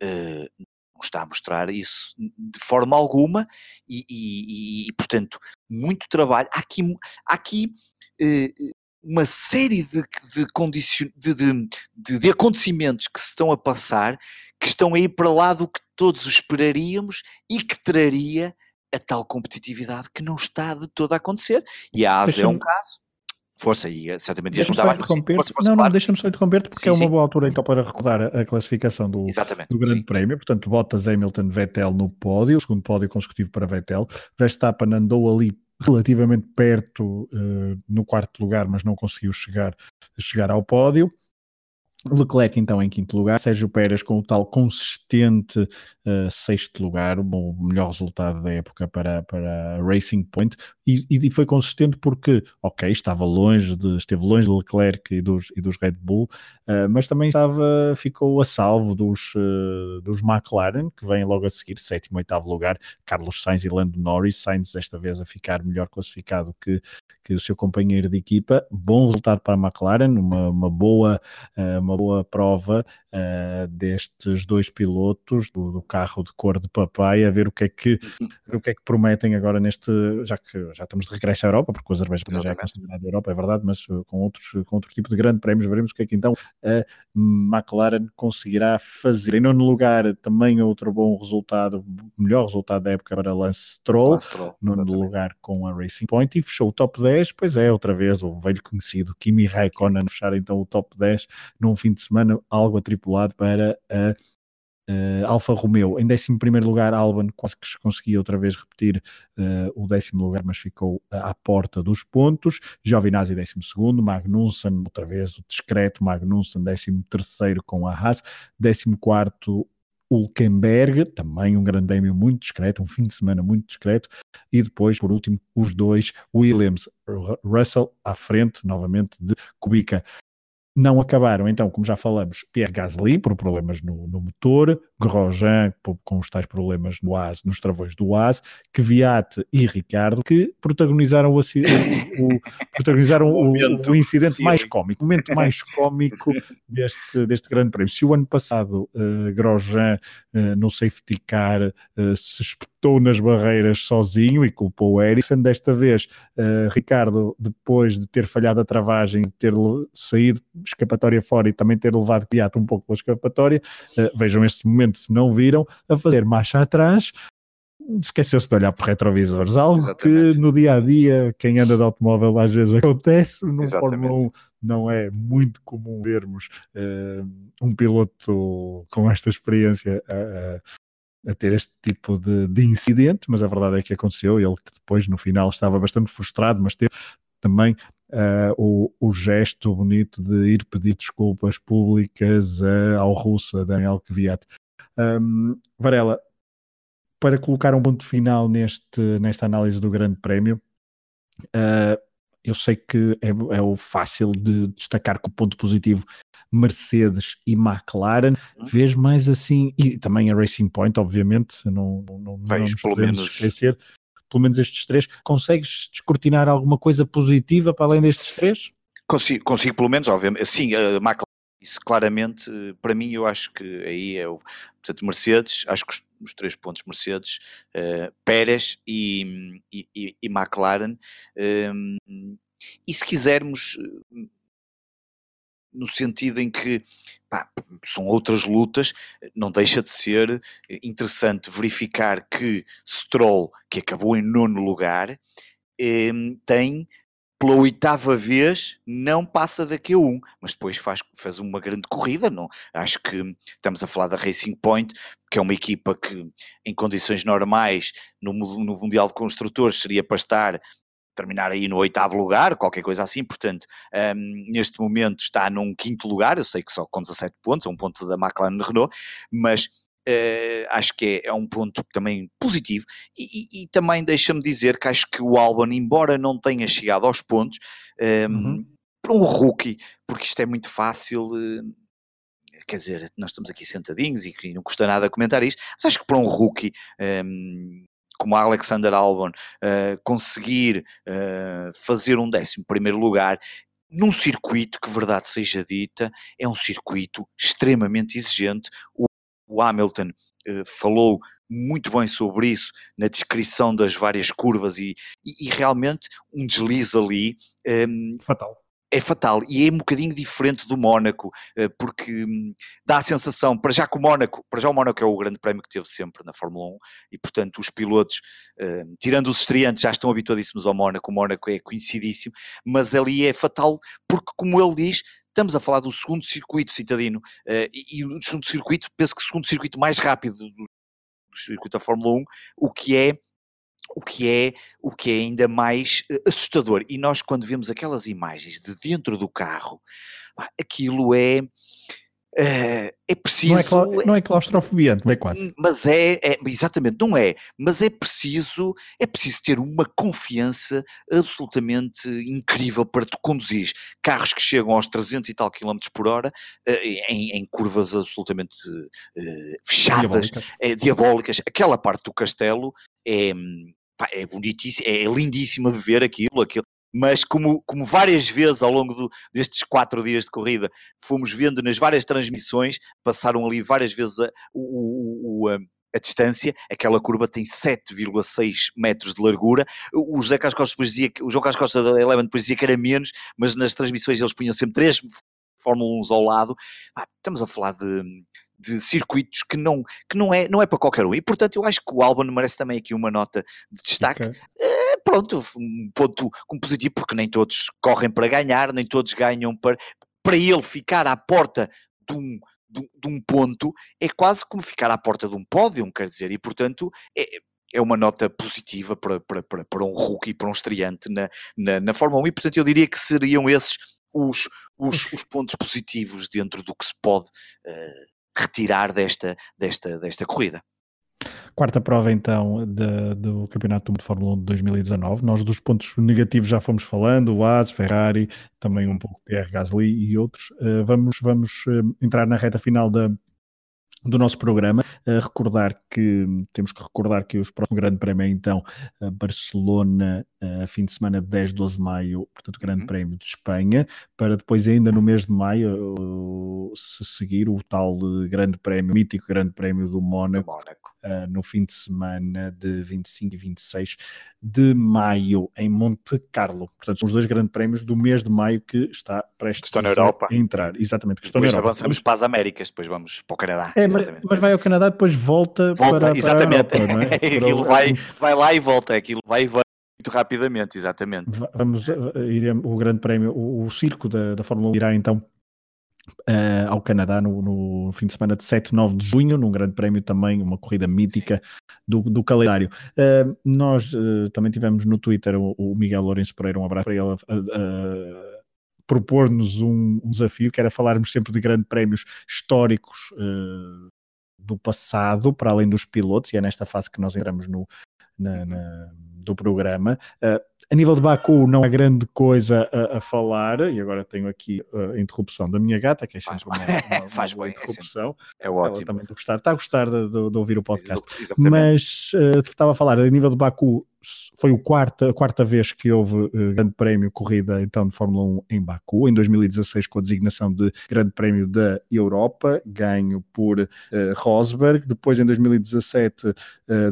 uh, não está a mostrar isso de forma alguma e, e, e portanto, muito trabalho. Há aqui, há aqui uh, uma série de, de, condicion... de, de, de, acontecimentos que se estão a passar que estão a ir para lá do que todos esperaríamos e que traria a tal competitividade que não está de todo a acontecer. E a ASA é um caso. Força, e eh, certamente ias mudar mais. Assim. Força, força, não, claro. não, deixa-me só interromper porque sim, é uma sim. boa altura então para recordar a, a classificação do, do Grande sim. Prémio. Portanto, Bottas, Hamilton, Vettel no pódio, o segundo pódio consecutivo para Vettel. Verstappen andou ali relativamente perto uh, no quarto lugar, mas não conseguiu chegar, chegar ao pódio. Leclerc então em quinto lugar, Sérgio Pérez com o tal consistente uh, sexto lugar, o melhor resultado da época para, para Racing Point. E, e, foi consistente porque, ok, estava longe de, esteve longe de Leclerc e dos, e dos Red Bull, uh, mas também estava, ficou a salvo dos, uh, dos McLaren, que vêm logo a seguir, sétimo, oitavo lugar, Carlos Sainz e Lando Norris, Sainz desta vez a ficar melhor classificado que, que o seu companheiro de equipa, bom resultado para a McLaren, uma, uma boa uma boa prova uh, destes dois pilotos do, do, carro de cor de papai, a ver o que é que, o que, é que prometem agora neste, já que já estamos de regresso à Europa, porque o Azerbaijão já é considerado Europa, é verdade, mas eh, com, outros, com outro tipo de grande prémios, veremos o que é que então a McLaren conseguirá fazer. Em nono lugar, também outro bom resultado, melhor resultado da época para Lance Stroll, Lance Stroll nono exatamente. lugar com a Racing Point e fechou o top 10, pois é, outra vez o velho conhecido Kimi Raikkonen fechar então o top 10 num fim de semana algo para a Alfa Romeo em 11 lugar, Albon quase que conseguia outra vez repetir uh, o décimo lugar, mas ficou à porta dos pontos. Giovinazzi, 12, Magnussen, outra vez o discreto Magnussen, 13 com a Haas, 14. Hulkenberg, também um grande prémio muito discreto, um fim de semana muito discreto, e depois, por último, os dois Williams, Russell à frente, novamente, de Kubica. Não acabaram, então, como já falamos, Pierre Gasly por problemas no, no motor, Grosjean com os tais problemas no AS, nos travões do AS, Kvyat e Ricardo, que protagonizaram o, o protagonizaram o, o, incidente sim. mais cómico, o momento mais cómico deste, deste grande prémio. Se o ano passado uh, Grosjean uh, no safety car uh, se espetou nas barreiras sozinho e culpou o Ericsson, desta vez Ricardo, depois de ter falhado a travagem, de ter saído escapatória fora e também ter levado Kvyat um pouco pela escapatória, vejam este momento se não viram, a fazer marcha atrás, esqueceu-se de olhar para retrovisores, algo Exatamente. que no dia a dia, quem anda de automóvel às vezes acontece, no Exatamente. Fórmula 1 não é muito comum vermos eh, um piloto com esta experiência a, a- a ter este tipo de, de incidente, mas a verdade é que aconteceu, ele que depois no final estava bastante frustrado, mas teve também eh, o, o gesto bonito de ir pedir desculpas públicas eh, ao russo, a Daniel Kvyat. Um, Varela, para colocar um ponto final neste, nesta análise do Grande Prémio, uh, eu sei que é, é o fácil de destacar como ponto positivo Mercedes e McLaren. Uhum. Vês mais assim, e também a Racing Point, obviamente, não, não, Vejo pelo menos- esquecer. Pelo menos estes três, consegues descortinar alguma coisa positiva para além destes três? Consigo, consigo pelo menos, obviamente. Sim, a McLaren, isso claramente, eh, para mim, eu acho que aí é o. Portanto, Mercedes, acho que os, os três pontos Mercedes, eh, Pérez e, e, e- e McLaren. ehm, e se quisermos, eh, no sentido em que pá, são outras lutas, não deixa de ser eh, interessante verificar que Stroll, que acabou em nono lugar, ehm, tem pela oitava vez não passa da Q1, mas depois faz, faz uma grande corrida. Não? Acho que estamos a falar da Racing Point, que é uma equipa que, em condições normais, no, no Mundial de Construtores, seria para estar terminar aí no oitavo lugar, qualquer coisa assim, portanto, hum, neste momento está num quinto lugar, eu sei que só com 17 pontos, é um ponto da McLaren Renault, mas eh, acho que é, é um ponto também positivo. E, e- e também deixa-me dizer que acho que o Albon, embora não tenha chegado aos pontos, hum, Uhum. para um rookie, porque isto é muito fácil, eh, quer dizer, nós estamos aqui sentadinhos e não custa nada comentar isto, mas acho que para um rookie hum, como Alexander Albon eh, conseguir eh, fazer um décimo primeiro lugar num circuito que, verdade seja dita, é um circuito extremamente exigente. O, o Hamilton eh, falou muito bem sobre isso na descrição das várias curvas e, e- e realmente um deslize ali hum, Fatal. É fatal e é um bocadinho diferente do Mónaco, eh, porque hum, dá a sensação, para já que o Mónaco, para já o Mónaco é o grande prémio que teve sempre na Fórmula 1 e portanto os pilotos, eh, tirando os estreantes, já estão habituadíssimos ao Mónaco, o Mónaco é conhecidíssimo, mas ali é fatal porque como ele diz, estamos a falar do segundo circuito citadino eh, e, e o segundo circuito, penso que o segundo circuito mais rápido do, do circuito da Fórmula 1, o que é o que é o que é ainda mais eh, assustador. E nós, quando vemos aquelas imagens de dentro do carro, aquilo é. eh, é preciso. Não é, clau- não é claustrofobiante, não é quase. Mas é, é- exatamente, não é, mas é preciso, é preciso ter uma confiança absolutamente incrível para tu conduzir carros que chegam aos 300 e tal quilómetros por hora eh, em, em curvas absolutamente fechadas, Diabólicas. é, diabólicas. Aquela parte do castelo é, hum, pá, é bonitíssima, é lindíssima de ver aquilo, aquilo. Mas como, como várias vezes ao longo do- destes quatro dias de corrida fomos vendo nas várias transmissões, passaram ali várias vezes a, o- o- o- a- a distância, aquela curva tem 7,6 metros de largura. O José Carlos Costa depois dizia que, o João Carlos Costa da Eleven depois dizia que era menos, mas nas transmissões eles punham sempre três Fórmula 1 ao lado. Pá, estamos a falar de, de circuitos que não, que não é, não é para qualquer um. E portanto eu acho que o Albon merece também aqui uma nota de destaque Ok. pronto, um ponto como positivo, porque nem todos correm para ganhar, nem todos ganham para. Para ele ficar à porta de um, de, de um ponto, é quase como ficar à porta de um pódio, quer dizer, e portanto é, é uma nota positiva para, para, para, para um rookie, para um estreante na, na, na Fórmula 1, e portanto eu diria que seriam esses os, os, os pontos positivos dentro do que se pode eh, retirar desta, desta, desta corrida. Quarta prova então de- do Campeonato do Mundo de Fórmula 1 de 2019. Nós dos pontos negativos já fomos falando, o Haas, Ferrari, também um pouco Pierre Gasly e outros. Eh, vamos vamos eh, entrar na reta final da, do nosso programa. Recordar que temos que recordar que os próximos Grande Prémio é então Barcelona, eh, fim de semana de 10, 12 de maio, portanto, Grande Uhum. Prémio de Espanha, para depois, ainda no mês de maio, se seguir o tal eh, Grande Prémio, mítico Grande Prémio do Mónaco Mónaco. Uh, no fim de semana de 25 e 26 de maio em Monte Carlo. Portanto, são os dois grandes prémios do mês de maio que está prestes que a entrar. Exatamente, que estão depois na Europa. avançamos para as Américas, depois vamos para o Canadá. É, mas, mas, vai ao Canadá, depois volta, volta para, exatamente. para a Europa. Não é? aquilo vai, vai lá e volta, aquilo vai e vai muito rapidamente, exatamente. Vamos ir o grande prémio, o, o circo da, da Fórmula 1 irá então Uh, ao Canadá no, no, fim de semana de 7 e 9 de junho, num grande prémio também, uma corrida mítica do, do, calendário. Uh, nós uh, também tivemos no Twitter o, o, Miguel Lourenço Pereira, um abraço para ele, propor-nos um, um, desafio que era falarmos sempre de grandes prémios históricos do passado, para além dos pilotos, e é nesta fase que nós entramos no, na, na, do programa. Uh, a nível de Baku não há grande coisa a, a falar, e agora tenho aqui a interrupção da minha gata, que é sempre uma, uma, uma Faz boa bem, interrupção. É, é ótimo. Ela também está a gostar, está a gostar de, de, de ouvir o podcast. Exatamente. Mas uh, estava a falar, a nível de Baku, foi o quarta, a quarta vez que houve uh, grande prémio corrida então de Fórmula 1 em Baku, em 2016 com a designação de grande prémio da Europa, ganho por uh, Rosberg, depois em 2017 uh,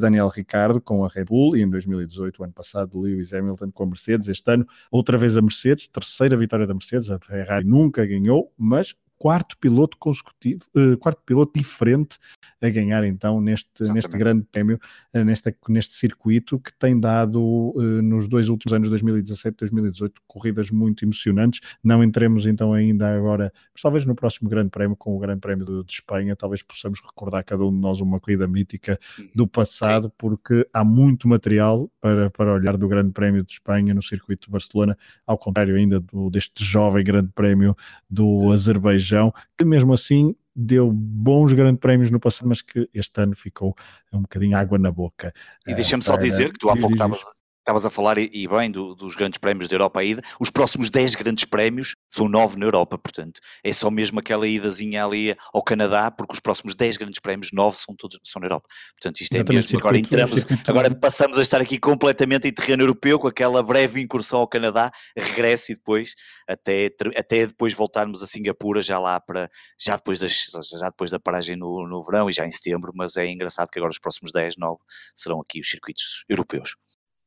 Daniel Ricciardo com a Red Bull e em 2018, o ano passado, Lewis Hamilton com a Mercedes, este ano outra vez a Mercedes, terceira vitória da Mercedes, a Ferrari nunca ganhou, mas quarto piloto consecutivo, uh, quarto piloto diferente a ganhar então neste, neste grande prémio, uh, neste, neste circuito que tem dado uh, nos dois últimos anos, 2017 e 2018, corridas muito emocionantes. Não entremos então ainda agora, mas talvez no próximo grande prémio, com o grande prémio de, de Espanha, talvez possamos recordar cada um de nós uma corrida mítica uhum. do passado, porque há muito material para, para olhar do grande prémio de Espanha no circuito de Barcelona, ao contrário ainda do, deste jovem grande prémio do Azerbaijão região, que mesmo assim deu bons grandes prémios no passado, mas que este ano ficou um bocadinho água na boca. E deixa-me só dizer que tu há pouco estavas estavas a falar, e, bem, do, dos grandes prémios da Europa ida, os próximos 10 grandes prémios são 9 na Europa, portanto, é só mesmo aquela idazinha ali ao Canadá, porque os próximos 10 grandes prémios, 9 são todos são na Europa. Portanto, isto é Exatamente, mesmo, agora entramos, agora passamos a estar aqui completamente em terreno europeu, com aquela breve incursão ao Canadá, regresso e depois, até, até depois voltarmos a Singapura, já lá para, já depois, das, já depois da paragem no, no verão e já em setembro, mas é engraçado que agora os próximos 10, 9 serão aqui os circuitos europeus.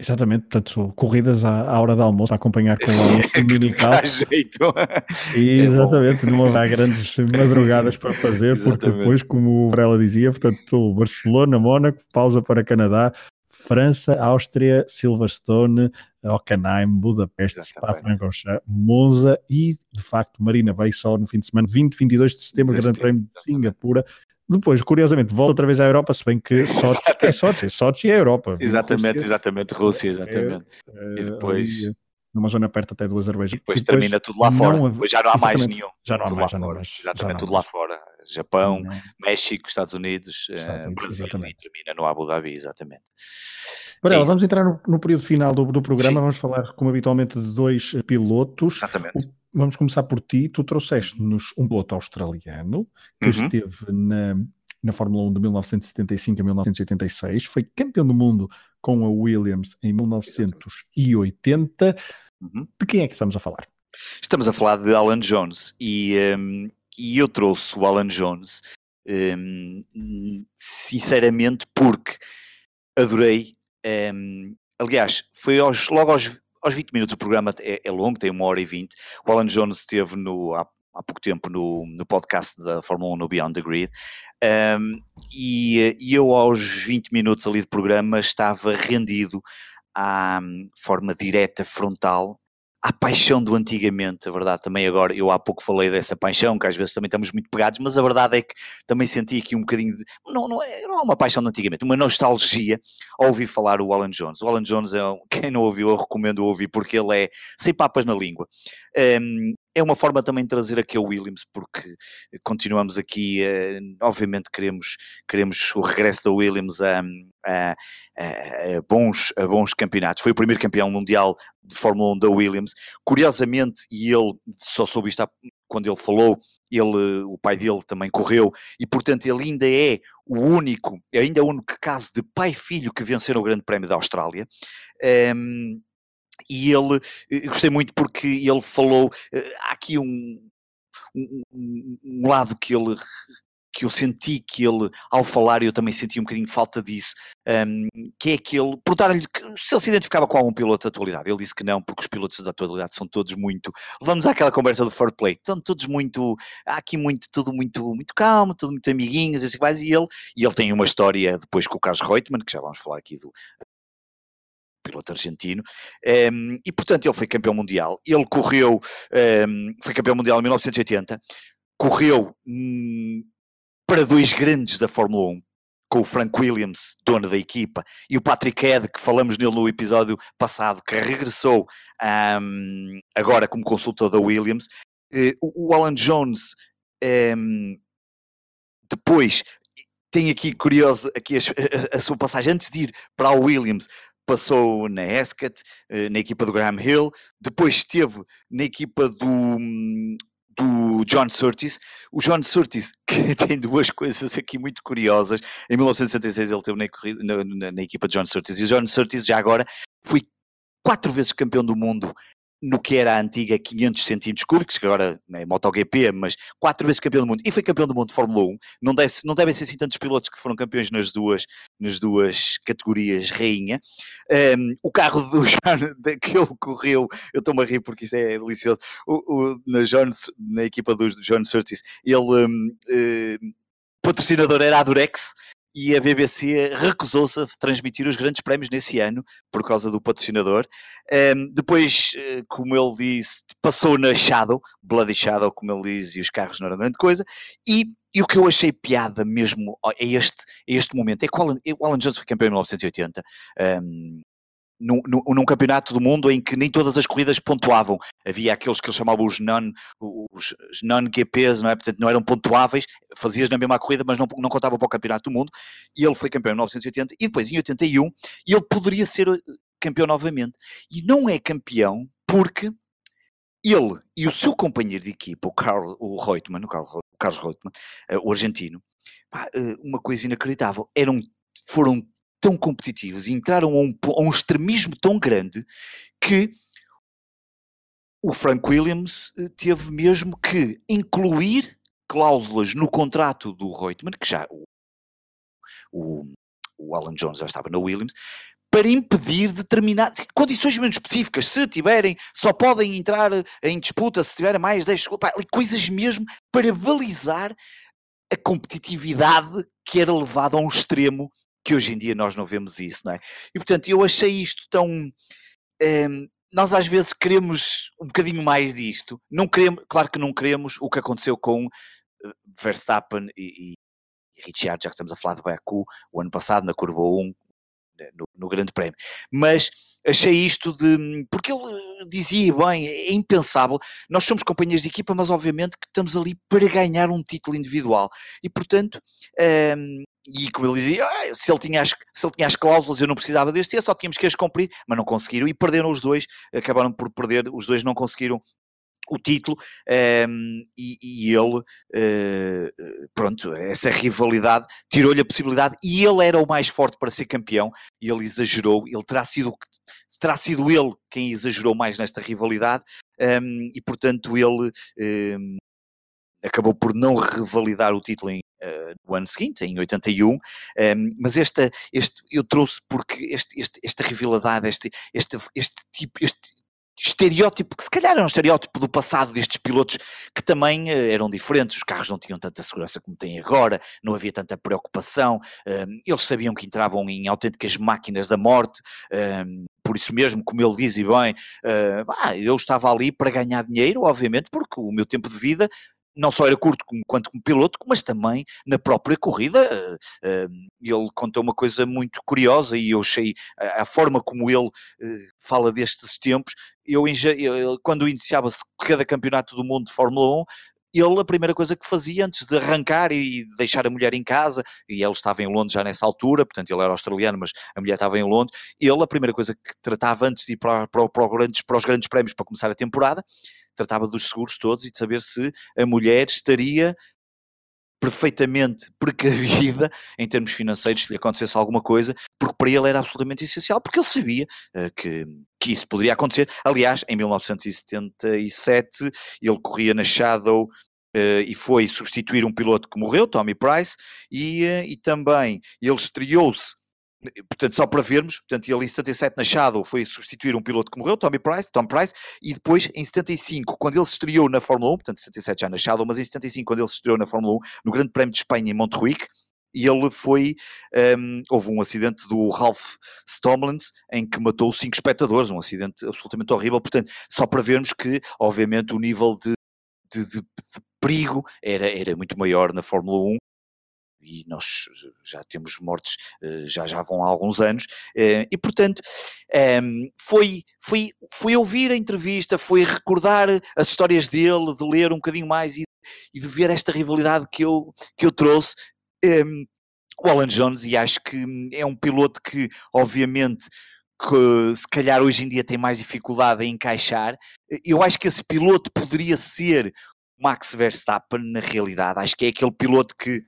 Exatamente, portanto, corridas à, à hora do almoço, a acompanhar com o dominical. jeito. E, é exatamente, não haverá grandes madrugadas para fazer, porque depois, como ela dizia, portanto, Barcelona, Mónaco, pausa para Canadá, França, Áustria, Silverstone, Hockenheim, Budapeste, Spa-Francorchamps, Monza e, de facto, Marina Bay só no fim de semana, 20, 22 de setembro, Grande Prémio de Singapura, depois, curiosamente, volta outra vez à Europa, se bem que Sochi é Sochi, Sochi é Europa. Exatamente, Rússia, exatamente, Rússia, é, exatamente. É, e depois... Ali, numa zona perto até do Azerbaijão. E depois, depois termina tudo lá fora, não, depois já não há mais nenhum. Já não há mais, não há mais. Exatamente, tudo lá fora. Japão, não. México, Estados Unidos, eh, Estados Brasil exatamente. e termina no Abu Dhabi, exatamente. Varela, é vamos entrar no, no, período final do, do programa, Sim. vamos falar, como habitualmente, de dois pilotos. Exatamente. Vamos começar por ti, tu trouxeste-nos um piloto australiano que uhum. esteve na na Fórmula 1 de 1975 a 1986, foi campeão do mundo com a Williams em 1980. Uhum. De quem é que estamos a falar? Estamos a falar de Alan Jones e, um, e eu trouxe o Alan Jones um, sinceramente porque adorei. Um, aliás, foi aos, logo aos, aos 20 minutos, o programa é, é, longo, tem uma hora e 20. O Alan Jones esteve no, há há pouco tempo no, no podcast da Fórmula 1 no Beyond the Grid, um, e, e, eu aos 20 minutos ali de programa estava rendido à hum, forma direta, frontal, à paixão do antigamente, a verdade, também agora, eu há pouco falei dessa paixão, que às vezes também estamos muito pegados, mas a verdade é que também senti aqui um bocadinho de, não, não, é, não é uma paixão de antigamente, uma nostalgia ao ouvir falar o Alan Jones. O Alan Jones, é, quem não ouviu, eu recomendo ouvir, porque ele é sem papas na língua. Um, é uma forma também de trazer aqui o Williams, porque continuamos aqui, uh, obviamente queremos, queremos o regresso da Williams a, a, a, bons, a bons campeonatos. Foi o primeiro campeão mundial de Fórmula 1 da Williams. Curiosamente, e ele só soube isto quando ele falou, ele, o pai dele também correu, e portanto ele ainda é o único, ainda é o único caso de pai filho que venceram o Grande Prémio da Austrália. Um, e ele, eh, gostei muito porque ele falou, eh, há aqui um, um, um lado que ele, que eu senti que ele, ao falar, eu também senti um bocadinho falta disso, um, que é aquele, perguntaram-lhe se ele se identificava com algum piloto da atualidade, ele disse que não, porque os pilotos da atualidade são todos muito, vamos àquela conversa do fair play, estão todos muito, há aqui muito, tudo muito, muito calmo, tudo muito amiguinhos, assim e ele, e ele tem uma história depois com o Carlos Reutemann, que já vamos falar aqui do, piloto argentino, um, ehm, e portanto ele foi campeão mundial. Ele correu, um, ehm, foi campeão mundial em 1980, correu hum, para dois grandes da Fórmula 1, com o Frank Williams, dono da equipa, e o Patrick Head, que falamos nele no episódio passado, que regressou um, agora como consultor da Williams. Uh, o Alan Jones, um, depois, tem aqui curioso aqui a, a, a, sua passagem antes de ir para a Williams passou na Escat, eh, na equipa do Graham Hill, depois esteve na equipa do, do John Surtees. O John Surtees, que tem duas coisas aqui muito curiosas, em 1976 ele esteve na, na, na, na equipa de John Surtees, e o John Surtees já agora foi quatro vezes campeão do mundo no que era a antiga 500 centímetros cúbicos, que agora é MotoGP, mas quatro vezes campeão do mundo, e foi campeão do mundo de Fórmula 1, não, deve, não devem ser assim tantos pilotos que foram campeões nas duas, nas duas categorias rainha. Um, o carro do John, que ele correu, eu estou-me a rir porque isto é delicioso, o, o, na, John, na equipa do John Surtees, ele... Um, um, patrocinador era a Durex e a BBC recusou-se a transmitir os grandes prémios nesse ano por causa do patrocinador. Um, depois, eh, como ele disse, passou na Shadow, Bloody Shadow, como ele diz, e os carros não eram grande coisa. E, e o que eu achei piada mesmo a este, a este momento é que o Alan, o Alan Jones foi campeão em 1980. Um, num, num, campeonato do mundo em que nem todas as corridas pontuavam. Havia aqueles que eles chamavam os non, os non-GPs, não é? Portanto, não eram pontuáveis, fazias na mesma corrida, mas não, não contavam para o campeonato do mundo. E ele foi campeão em 1980 e depois em 81 ele poderia ser eh, campeão novamente. E não é campeão porque ele e o seu companheiro de equipa, o Carl o Reutemann, o, Carlos, o Carlos Reutemann, eh, o argentino, eh, uma coisa inacreditável, eram, foram tão competitivos e entraram a um, a um extremismo tão grande que o Frank Williams eh, teve mesmo que incluir cláusulas no contrato do Reutemann, que já o, o, o Alan Jones já estava na Williams, para impedir determinadas condições menos específicas. Se tiverem, só podem entrar em disputa se tiverem mais 10 coisas mesmo para balizar a competitividade que era levada a um extremo que hoje em dia nós não vemos isso, não é? E portanto, eu achei isto tão. Um, nós às vezes queremos um bocadinho mais disto. Não queremos, claro que não queremos o que aconteceu com uh, Verstappen e, e Richard, já que estamos a falar de Baku, o ano passado na curva 1, né, no, no Grande Prémio. Mas achei isto de. Porque ele dizia bem, é impensável. Nós somos companheiros de equipa, mas obviamente que estamos ali para ganhar um título individual. E portanto, um, e como ele dizia, ah, se, ele tinha as, se ele tinha as cláusulas, eu não precisava deste, só tínhamos que as cumprir, mas não conseguiram e perderam os dois, acabaram por perder, os dois não conseguiram o título um, ehm, e, e, ele, uh, pronto, essa rivalidade tirou-lhe a possibilidade e ele era o mais forte para ser campeão e ele exagerou, ele terá sido, terá sido ele quem exagerou mais nesta rivalidade um, e portanto ele um, acabou por não revalidar o título em, uh, no ano seguinte, em 81, um, ehm, mas esta, este, eu trouxe porque este, este, esta rivalidade, este, este, este tipo, este estereótipo, que se calhar era um estereótipo do passado destes pilotos que também uh, eram diferentes, os carros não tinham tanta segurança como têm agora, não havia tanta preocupação, ehm, eles sabiam que entravam em autênticas máquinas da morte, ehm, por isso mesmo, como ele diz e bem, uh, eu estava ali para ganhar dinheiro, obviamente, porque o meu tempo de vida não só era curto como, quanto como piloto, mas também na própria corrida. Eh, eh, ele contou uma coisa muito curiosa e eu achei a, forma como ele eh, fala destes tempos. Eu, quando iniciava-se cada campeonato do mundo de Fórmula 1, ele a primeira coisa que fazia antes de arrancar e deixar a mulher em casa, e ele estava em Londres já nessa altura, portanto ele era australiano, mas a mulher estava em Londres, ele a primeira coisa que tratava antes de ir para, para, para, grandes, para os grandes prémios para começar a temporada, tratava dos seguros todos e de saber se a mulher estaria perfeitamente precavida em termos financeiros se lhe acontecesse alguma coisa, porque para ele era absolutamente essencial, porque ele sabia uh, que, que isso poderia acontecer. Aliás, em 1977 ele corria na Shadow Uh, e foi substituir um piloto que morreu, Tommy Price, e, uh, e também ele estreou-se, portanto, só para vermos, portanto, ele em 77 na Shadow foi substituir um piloto que morreu, Tommy Price, Tom Price, e depois em 75, quando ele se estreou na Fórmula 1, portanto, 77 já na Shadow, mas em 75, quando ele se estreou na Fórmula 1, no Grande Prémio de Espanha em Montjuic, e ele foi, um, houve um acidente do Ralph Stomlins em que matou cinco espectadores, um acidente absolutamente horrível, portanto, só para vermos que, obviamente, o nível de, de, de, de perigo era, era muito maior na Fórmula 1 e nós já temos mortes, eh, já já vão há alguns anos, eh, e portanto ehm, foi, foi, foi ouvir a entrevista, foi recordar as histórias dele, de ler um bocadinho mais e, e de ver esta rivalidade que eu, que eu trouxe. Ehm, o Alan Jones, e acho que é um piloto que, obviamente, que se calhar hoje em dia tem mais dificuldade em encaixar. Eu acho que esse piloto poderia ser Max Verstappen na realidade. Acho que é aquele piloto que,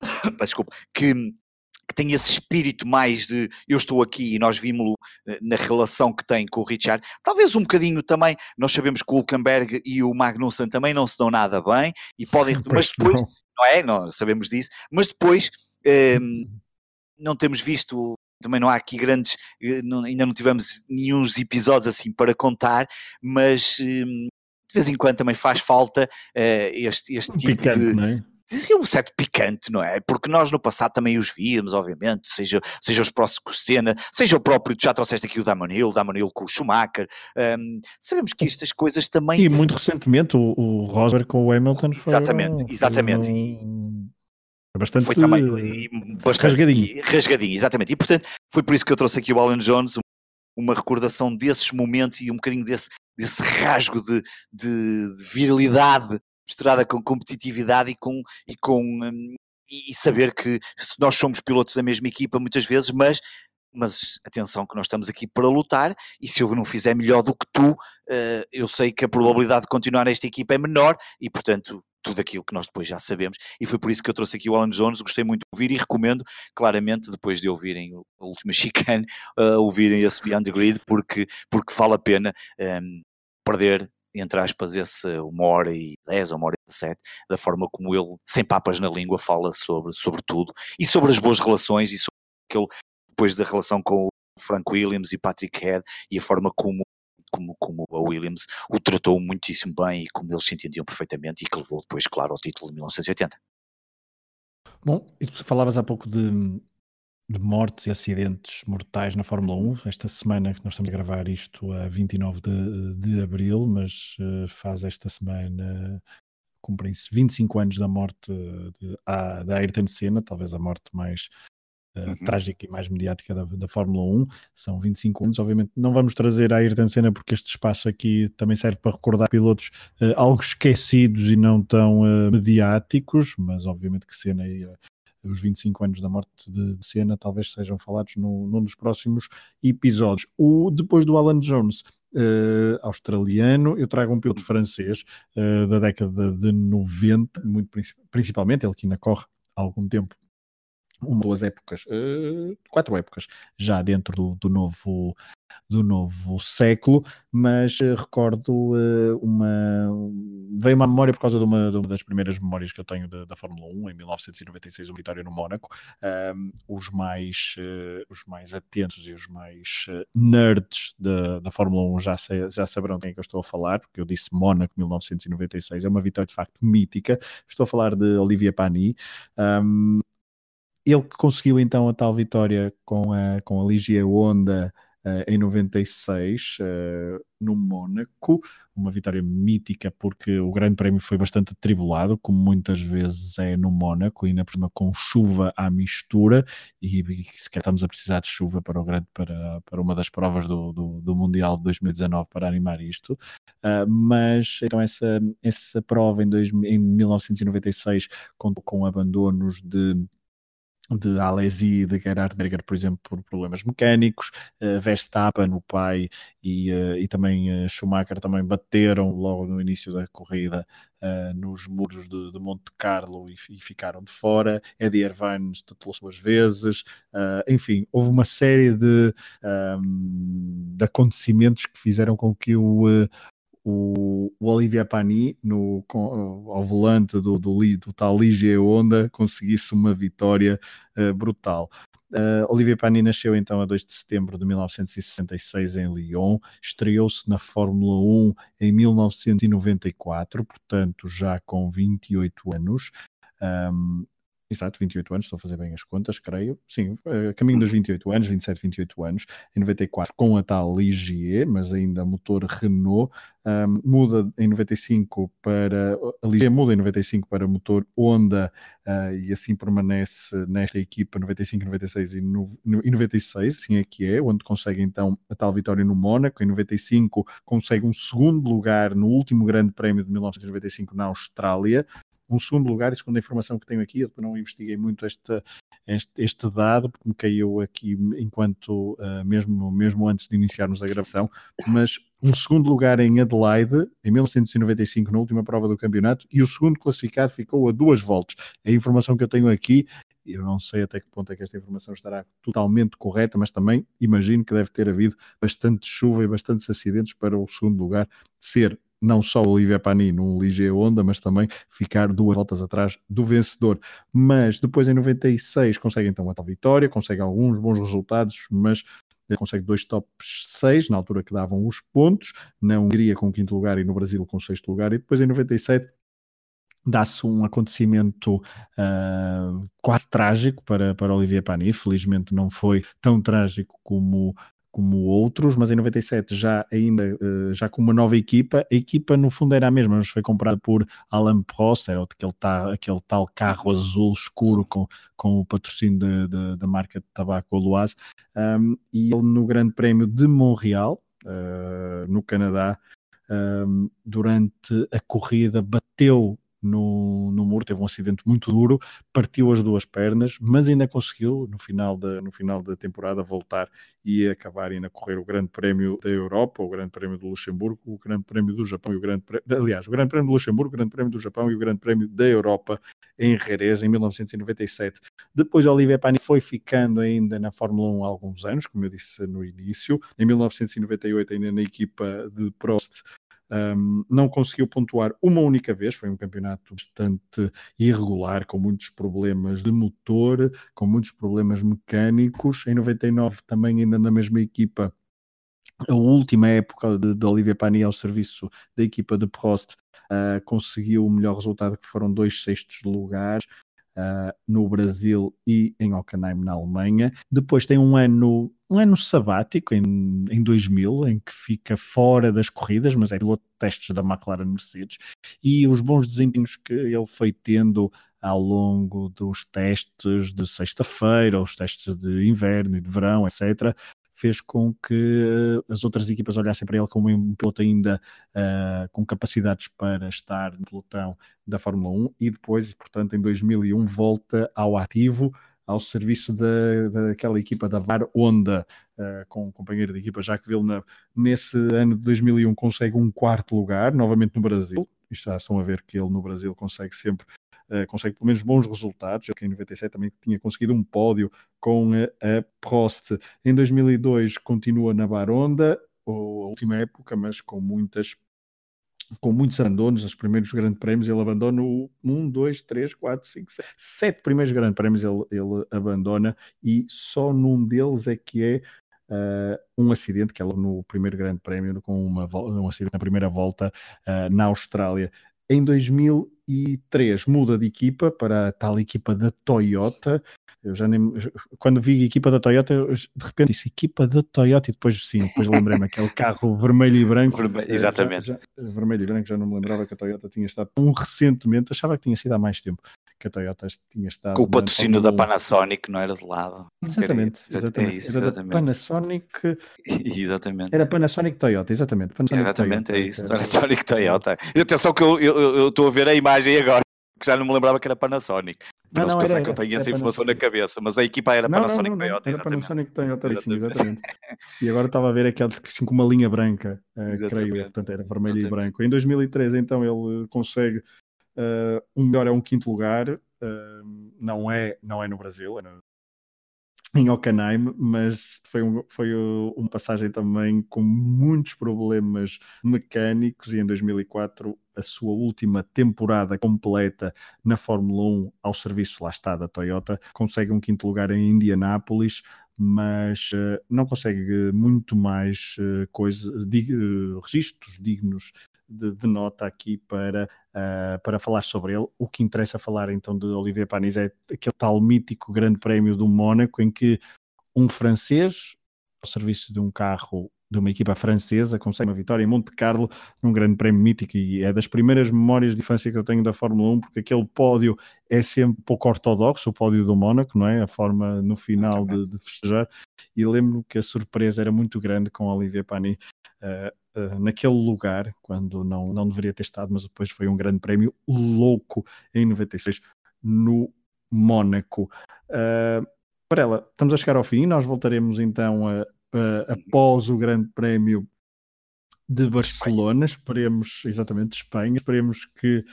desculpa, que, que tem esse espírito mais de eu estou aqui e nós vimos-lo eh, na relação que tem com o Richard. Talvez um bocadinho também, nós sabemos que o Hulkenberg e o Magnussen também não se dão nada bem e podem, mas depois, não. não é? Nós sabemos disso, mas depois eh, não temos visto também não há aqui grandes, eh, não, ainda não tivemos nenhum episódios assim para contar, mas hum, de vez em quando também faz falta uh, este, este tipo Picante, de. Dizia um certo picante, não é? Porque nós no passado também os víamos, obviamente, seja, seja os próximos Senna, seja o próprio, já trouxeste aqui o Damon Hill, Damon Hill com o Schumacher, um, sabemos que estas coisas também... E muito recentemente o, o Rosberg com o Hamilton foi... Exatamente, exatamente. Um... Bastante foi também bastante rasgadinho. rasgadinho, exatamente. E portanto foi por isso que eu trouxe aqui o Alan Jones, uma recordação desses momentos e um bocadinho desse, desse rasgo de, de, de virilidade misturada com competitividade e com, e com hum, e saber que nós somos pilotos da mesma equipa muitas vezes, mas mas atenção que nós estamos aqui para lutar e se eu não fizer melhor do que tu, uh, eu sei que a probabilidade de continuar nesta equipa é menor e portanto tudo aquilo que nós depois já sabemos. E foi por isso que eu trouxe aqui o Alan Jones, gostei muito de ouvir e recomendo claramente depois de ouvirem a última chicane, uh, ouvirem esse Beyond the Grid porque, porque vale a pena um, ehm, perder entre aspas, esse uma hora e dez ou uma hora e sete, da forma como ele, sem papas na língua, fala sobre, sobre tudo e sobre as boas relações e sobre aquele, depois da relação com o Frank Williams e Patrick Head e a forma como como, como a Williams o tratou muitíssimo bem e como eles se entendiam perfeitamente e que levou depois, claro, ao título de 1980. Bom, e tu falavas há pouco de, de mortes e acidentes mortais na Fórmula 1. Esta semana que nós estamos a gravar isto a 29 de, de abril, mas uh, faz esta semana cumprem-se 25 anos da morte de, a, da Ayrton Senna, talvez a morte mais uh, uhum. trágica e mais mediática da, da, Fórmula 1. São 25 anos. Obviamente não vamos trazer a Ayrton Senna porque este espaço aqui também serve para recordar pilotos uh, algo esquecidos e não tão mediáticos, mas obviamente que Senna os 25 anos da morte de, de Senna talvez sejam falados no, num dos próximos episódios. O, depois do Alan Jones, uh, australiano, eu trago um piloto francês uh, da década de 90, muito principalmente, ele que ainda corre há algum tempo uma duas épocas, uh, quatro épocas já dentro do, do, novo do novo século, mas uh, recordo uh, uma veio uma memória por causa de uma, de uma, das primeiras memórias que eu tenho da, da Fórmula 1 em 1996, uma vitória no Mónaco. os mais os mais atentos e os mais nerds da, da Fórmula 1 já, sei, já saberão quem é que eu estou a falar, porque eu disse Mónaco 1996, é uma vitória de facto mítica. Estou a falar de Olivia Pani. Um, ele que conseguiu então a tal vitória com a, com a Ligia Honda uh, em 96 uh, eh, no Mónaco, uma vitória mítica porque o Grande Prémio foi bastante atribulado, como muitas vezes é no Mónaco, ainda por cima com chuva à mistura, e, e sequer estamos a precisar de chuva para, o grande, para, para uma das provas do, do, do Mundial de 2019 para animar isto. Uh, mas então essa, essa prova em, dois, em 1996 contou com abandonos de de Alesi e de Gerhard Berger, por exemplo, por problemas mecânicos, uh, Verstappen, o pai, e, uh, e também uh, Schumacher também bateram logo no início da corrida nos muros de, de, Monte Carlo e, e, ficaram de fora, Eddie Irvine estatelou duas vezes, enfim, houve uma série de, um, de acontecimentos que fizeram com que o o, o Olivia Pani no, com, ao volante do, do, do tal Ligier Honda conseguisse uma vitória uh, brutal. Uh, Olivier Pani nasceu então a 2 de setembro de 1966 em Lyon, estreou-se na Fórmula 1 em 1994, portanto já com 28 anos. Um, Exato, 28 anos, estou a fazer bem as contas, creio. Sim, uh, caminho dos 28 anos, 27, 28 anos. Em 94 com a tal Ligier, mas ainda motor Renault. Um, muda em 95 para. A Ligier muda em 95 para motor Honda uh, e assim permanece nesta equipa 95, 96 e, no, e 96, assim é que é, onde consegue então a tal vitória no Mónaco. Em 95 consegue um segundo lugar no último Grande Prémio de 1995 na Austrália um segundo lugar, e segundo a informação que tenho aqui, eu não investiguei muito este, este, este dado, porque me caiu aqui enquanto, uh, mesmo, mesmo antes de iniciarmos a gravação, mas um segundo lugar em Adelaide, em 1995, na última prova do campeonato, e o segundo classificado ficou a duas voltas. A informação que eu tenho aqui, eu não sei até que ponto é que esta informação estará totalmente correta, mas também imagino que deve ter havido bastante chuva e bastantes acidentes para o segundo lugar ser não só o Olivia Pani num Ligier Honda, mas também ficar duas voltas atrás do vencedor. Mas depois em 96 consegue então a tal vitória, consegue alguns bons resultados, mas consegue dois tops 6, na altura que davam os pontos, na Hungria com quinto lugar e no Brasil com sexto lugar, e depois em 97 dá-se um acontecimento uh, quase trágico para, para Olivier Pani, felizmente não foi tão trágico como como outros, mas em 97 já ainda eh, já com uma nova equipa, a equipa no fundo era a mesma, mas foi comprada por Alan Prost, era aquele, tal, aquele tal carro azul escuro com, com o patrocínio da marca de tabaco Oloise, um, e ele no Grande Prémio de Montreal, uh, no Canadá, um, durante a corrida bateu no, no muro, teve um acidente muito duro, partiu as duas pernas, mas ainda conseguiu no final da, no final da temporada voltar e acabar ainda a correr o Grande Prémio da Europa, o Grande Prémio do Luxemburgo, o Grande Prémio do Japão e o Grande Prémio, aliás, o Grande Prémio do Luxemburgo, o Grande Prémio do Japão e o Grande Prémio da Europa em Jerez em 1997. Depois Olivier Pani foi ficando ainda na Fórmula 1 há alguns anos, como eu disse no início, em 1998 ainda na equipa de Prost um, não conseguiu pontuar uma única vez, foi um campeonato bastante irregular, com muitos problemas de motor, com muitos problemas mecânicos. Em 99, também ainda na mesma equipa, a última época de, de Olivia Pani ao serviço da equipa de Prost, uh, conseguiu o melhor resultado, que foram dois sextos lugares. Uh, no Brasil e em Hockenheim, na Alemanha. Depois tem um ano um ano sabático em, em 2000, em que fica fora das corridas, mas é piloto de testes da McLaren Mercedes, e os bons desempenhos que ele foi tendo ao longo dos testes de sexta-feira, os testes de inverno e de verão, etc., fez com que as outras equipas olhassem para ele como um piloto ainda uh, com capacidades para estar no pelotão da Fórmula 1 e depois, portanto, em 2001 volta ao ativo ao serviço da, daquela equipa da Bar Honda, uh, com um companheiro de equipa, Jacques Villeneuve. Nesse ano de 2001 consegue um quarto lugar, novamente no Brasil. Já estão a ver que ele no Brasil consegue sempre Uh, consegue pelo menos bons resultados. Ele em 97 também tinha conseguido um pódio com a, a Prost. Em 2002 continua na Baronda, a última época, mas com muitas com muitos abandonos, os primeiros grandes prémios ele abandona o 1, 2, 3, 4, 5, 6, 7 primeiros grandes prémios ele, ele abandona e só num deles é que é Uh, um acidente que é no primeiro grande prémio com uma, um acidente na primeira volta uh, na Austrália em 2003 muda de equipa para a tal equipa da Toyota. Eu já nem, quando vi a equipa da Toyota, eu, de repente disse equipa da Toyota e depois sim, depois lembrei-me aquele carro vermelho e branco. Eh, exatamente. Já, já, vermelho e branco, já não me lembrava que a Toyota tinha estado tão recentemente, achava que tinha sido há mais tempo que a Toyota tinha estado. Com o patrocínio da Panasonic, não era de lado. Exatamente. exatamente. É isso, exatamente. Panasonic. exatamente. Era Panasonic Toyota, exatamente. Panasonic exatamente, Toyota, é isso. Panasonic Toyota. E atenção que eu estou a ver a imagem agora, que já não me lembrava que era Panasonic. Não, não, pensar era, que eu tenho essa informação Panasonic. na cabeça, mas a equipa era não, Panasonic não, não, Toyota. Era exatamente. Panasonic Toyota, exatamente. Sim, exatamente. e agora estava a ver aquele assim, com uma linha branca, uh, creio, portanto era vermelho exatamente. e branco. Em 2003, então, ele consegue Uh, o melhor é um quinto lugar, uh, não, é, não é no Brasil, é no, em Hockenheim, mas foi, um, foi uma passagem também com muitos problemas mecânicos e em 2004 a sua última temporada completa na Fórmula 1 ao serviço lá está da Toyota, consegue um quinto lugar em Indianápolis, mas uh, não consegue muito mais uh, coisa, dig, uh, registros dignos de, de, nota aqui para, uh, para falar sobre ele. O que interessa falar então de Olivier Panis é aquele tal mítico grande prémio do Mónaco em que um francês, ao serviço de um carro de uma equipa francesa, consegue uma vitória em Monte Carlo, num grande prémio mítico, e é das primeiras memórias de infância que eu tenho da Fórmula 1, porque aquele pódio é sempre pouco ortodoxo, o pódio do Mónaco, não é? A forma no final de, de, festejar, e lembro que a surpresa era muito grande com Olivier Pani uh, uh, naquele lugar, quando não, não deveria ter estado, mas depois foi um grande prémio louco em 96 no Mónaco. Uh, para ela, estamos a chegar ao fim, nós voltaremos então a uh, após o Grande Prémio de Barcelona, esperemos, exatamente, de Espanha, esperemos que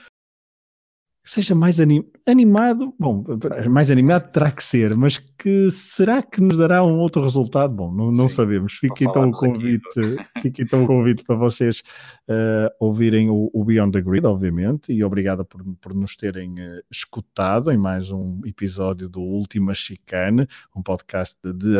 seja mais anim, animado, bom, mais animado terá que ser, mas que será que nos dará um outro resultado? Bom, não, não sabemos. Fica então o convite, fica então o convite para vocês uh, ouvirem o, o, Beyond the Grid, obviamente, e obrigado por, por nos terem uh, escutado em mais um episódio do Última Chicane, um podcast de, de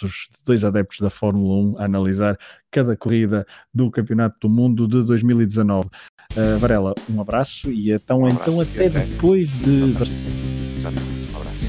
adeptos, de dois adeptos da Fórmula 1 a analisar cada corrida do Campeonato do Mundo de 2019. Uh, Varela, um abraço e então, um abraço, então até, até, depois de Exatamente. Exatamente. Um abraço.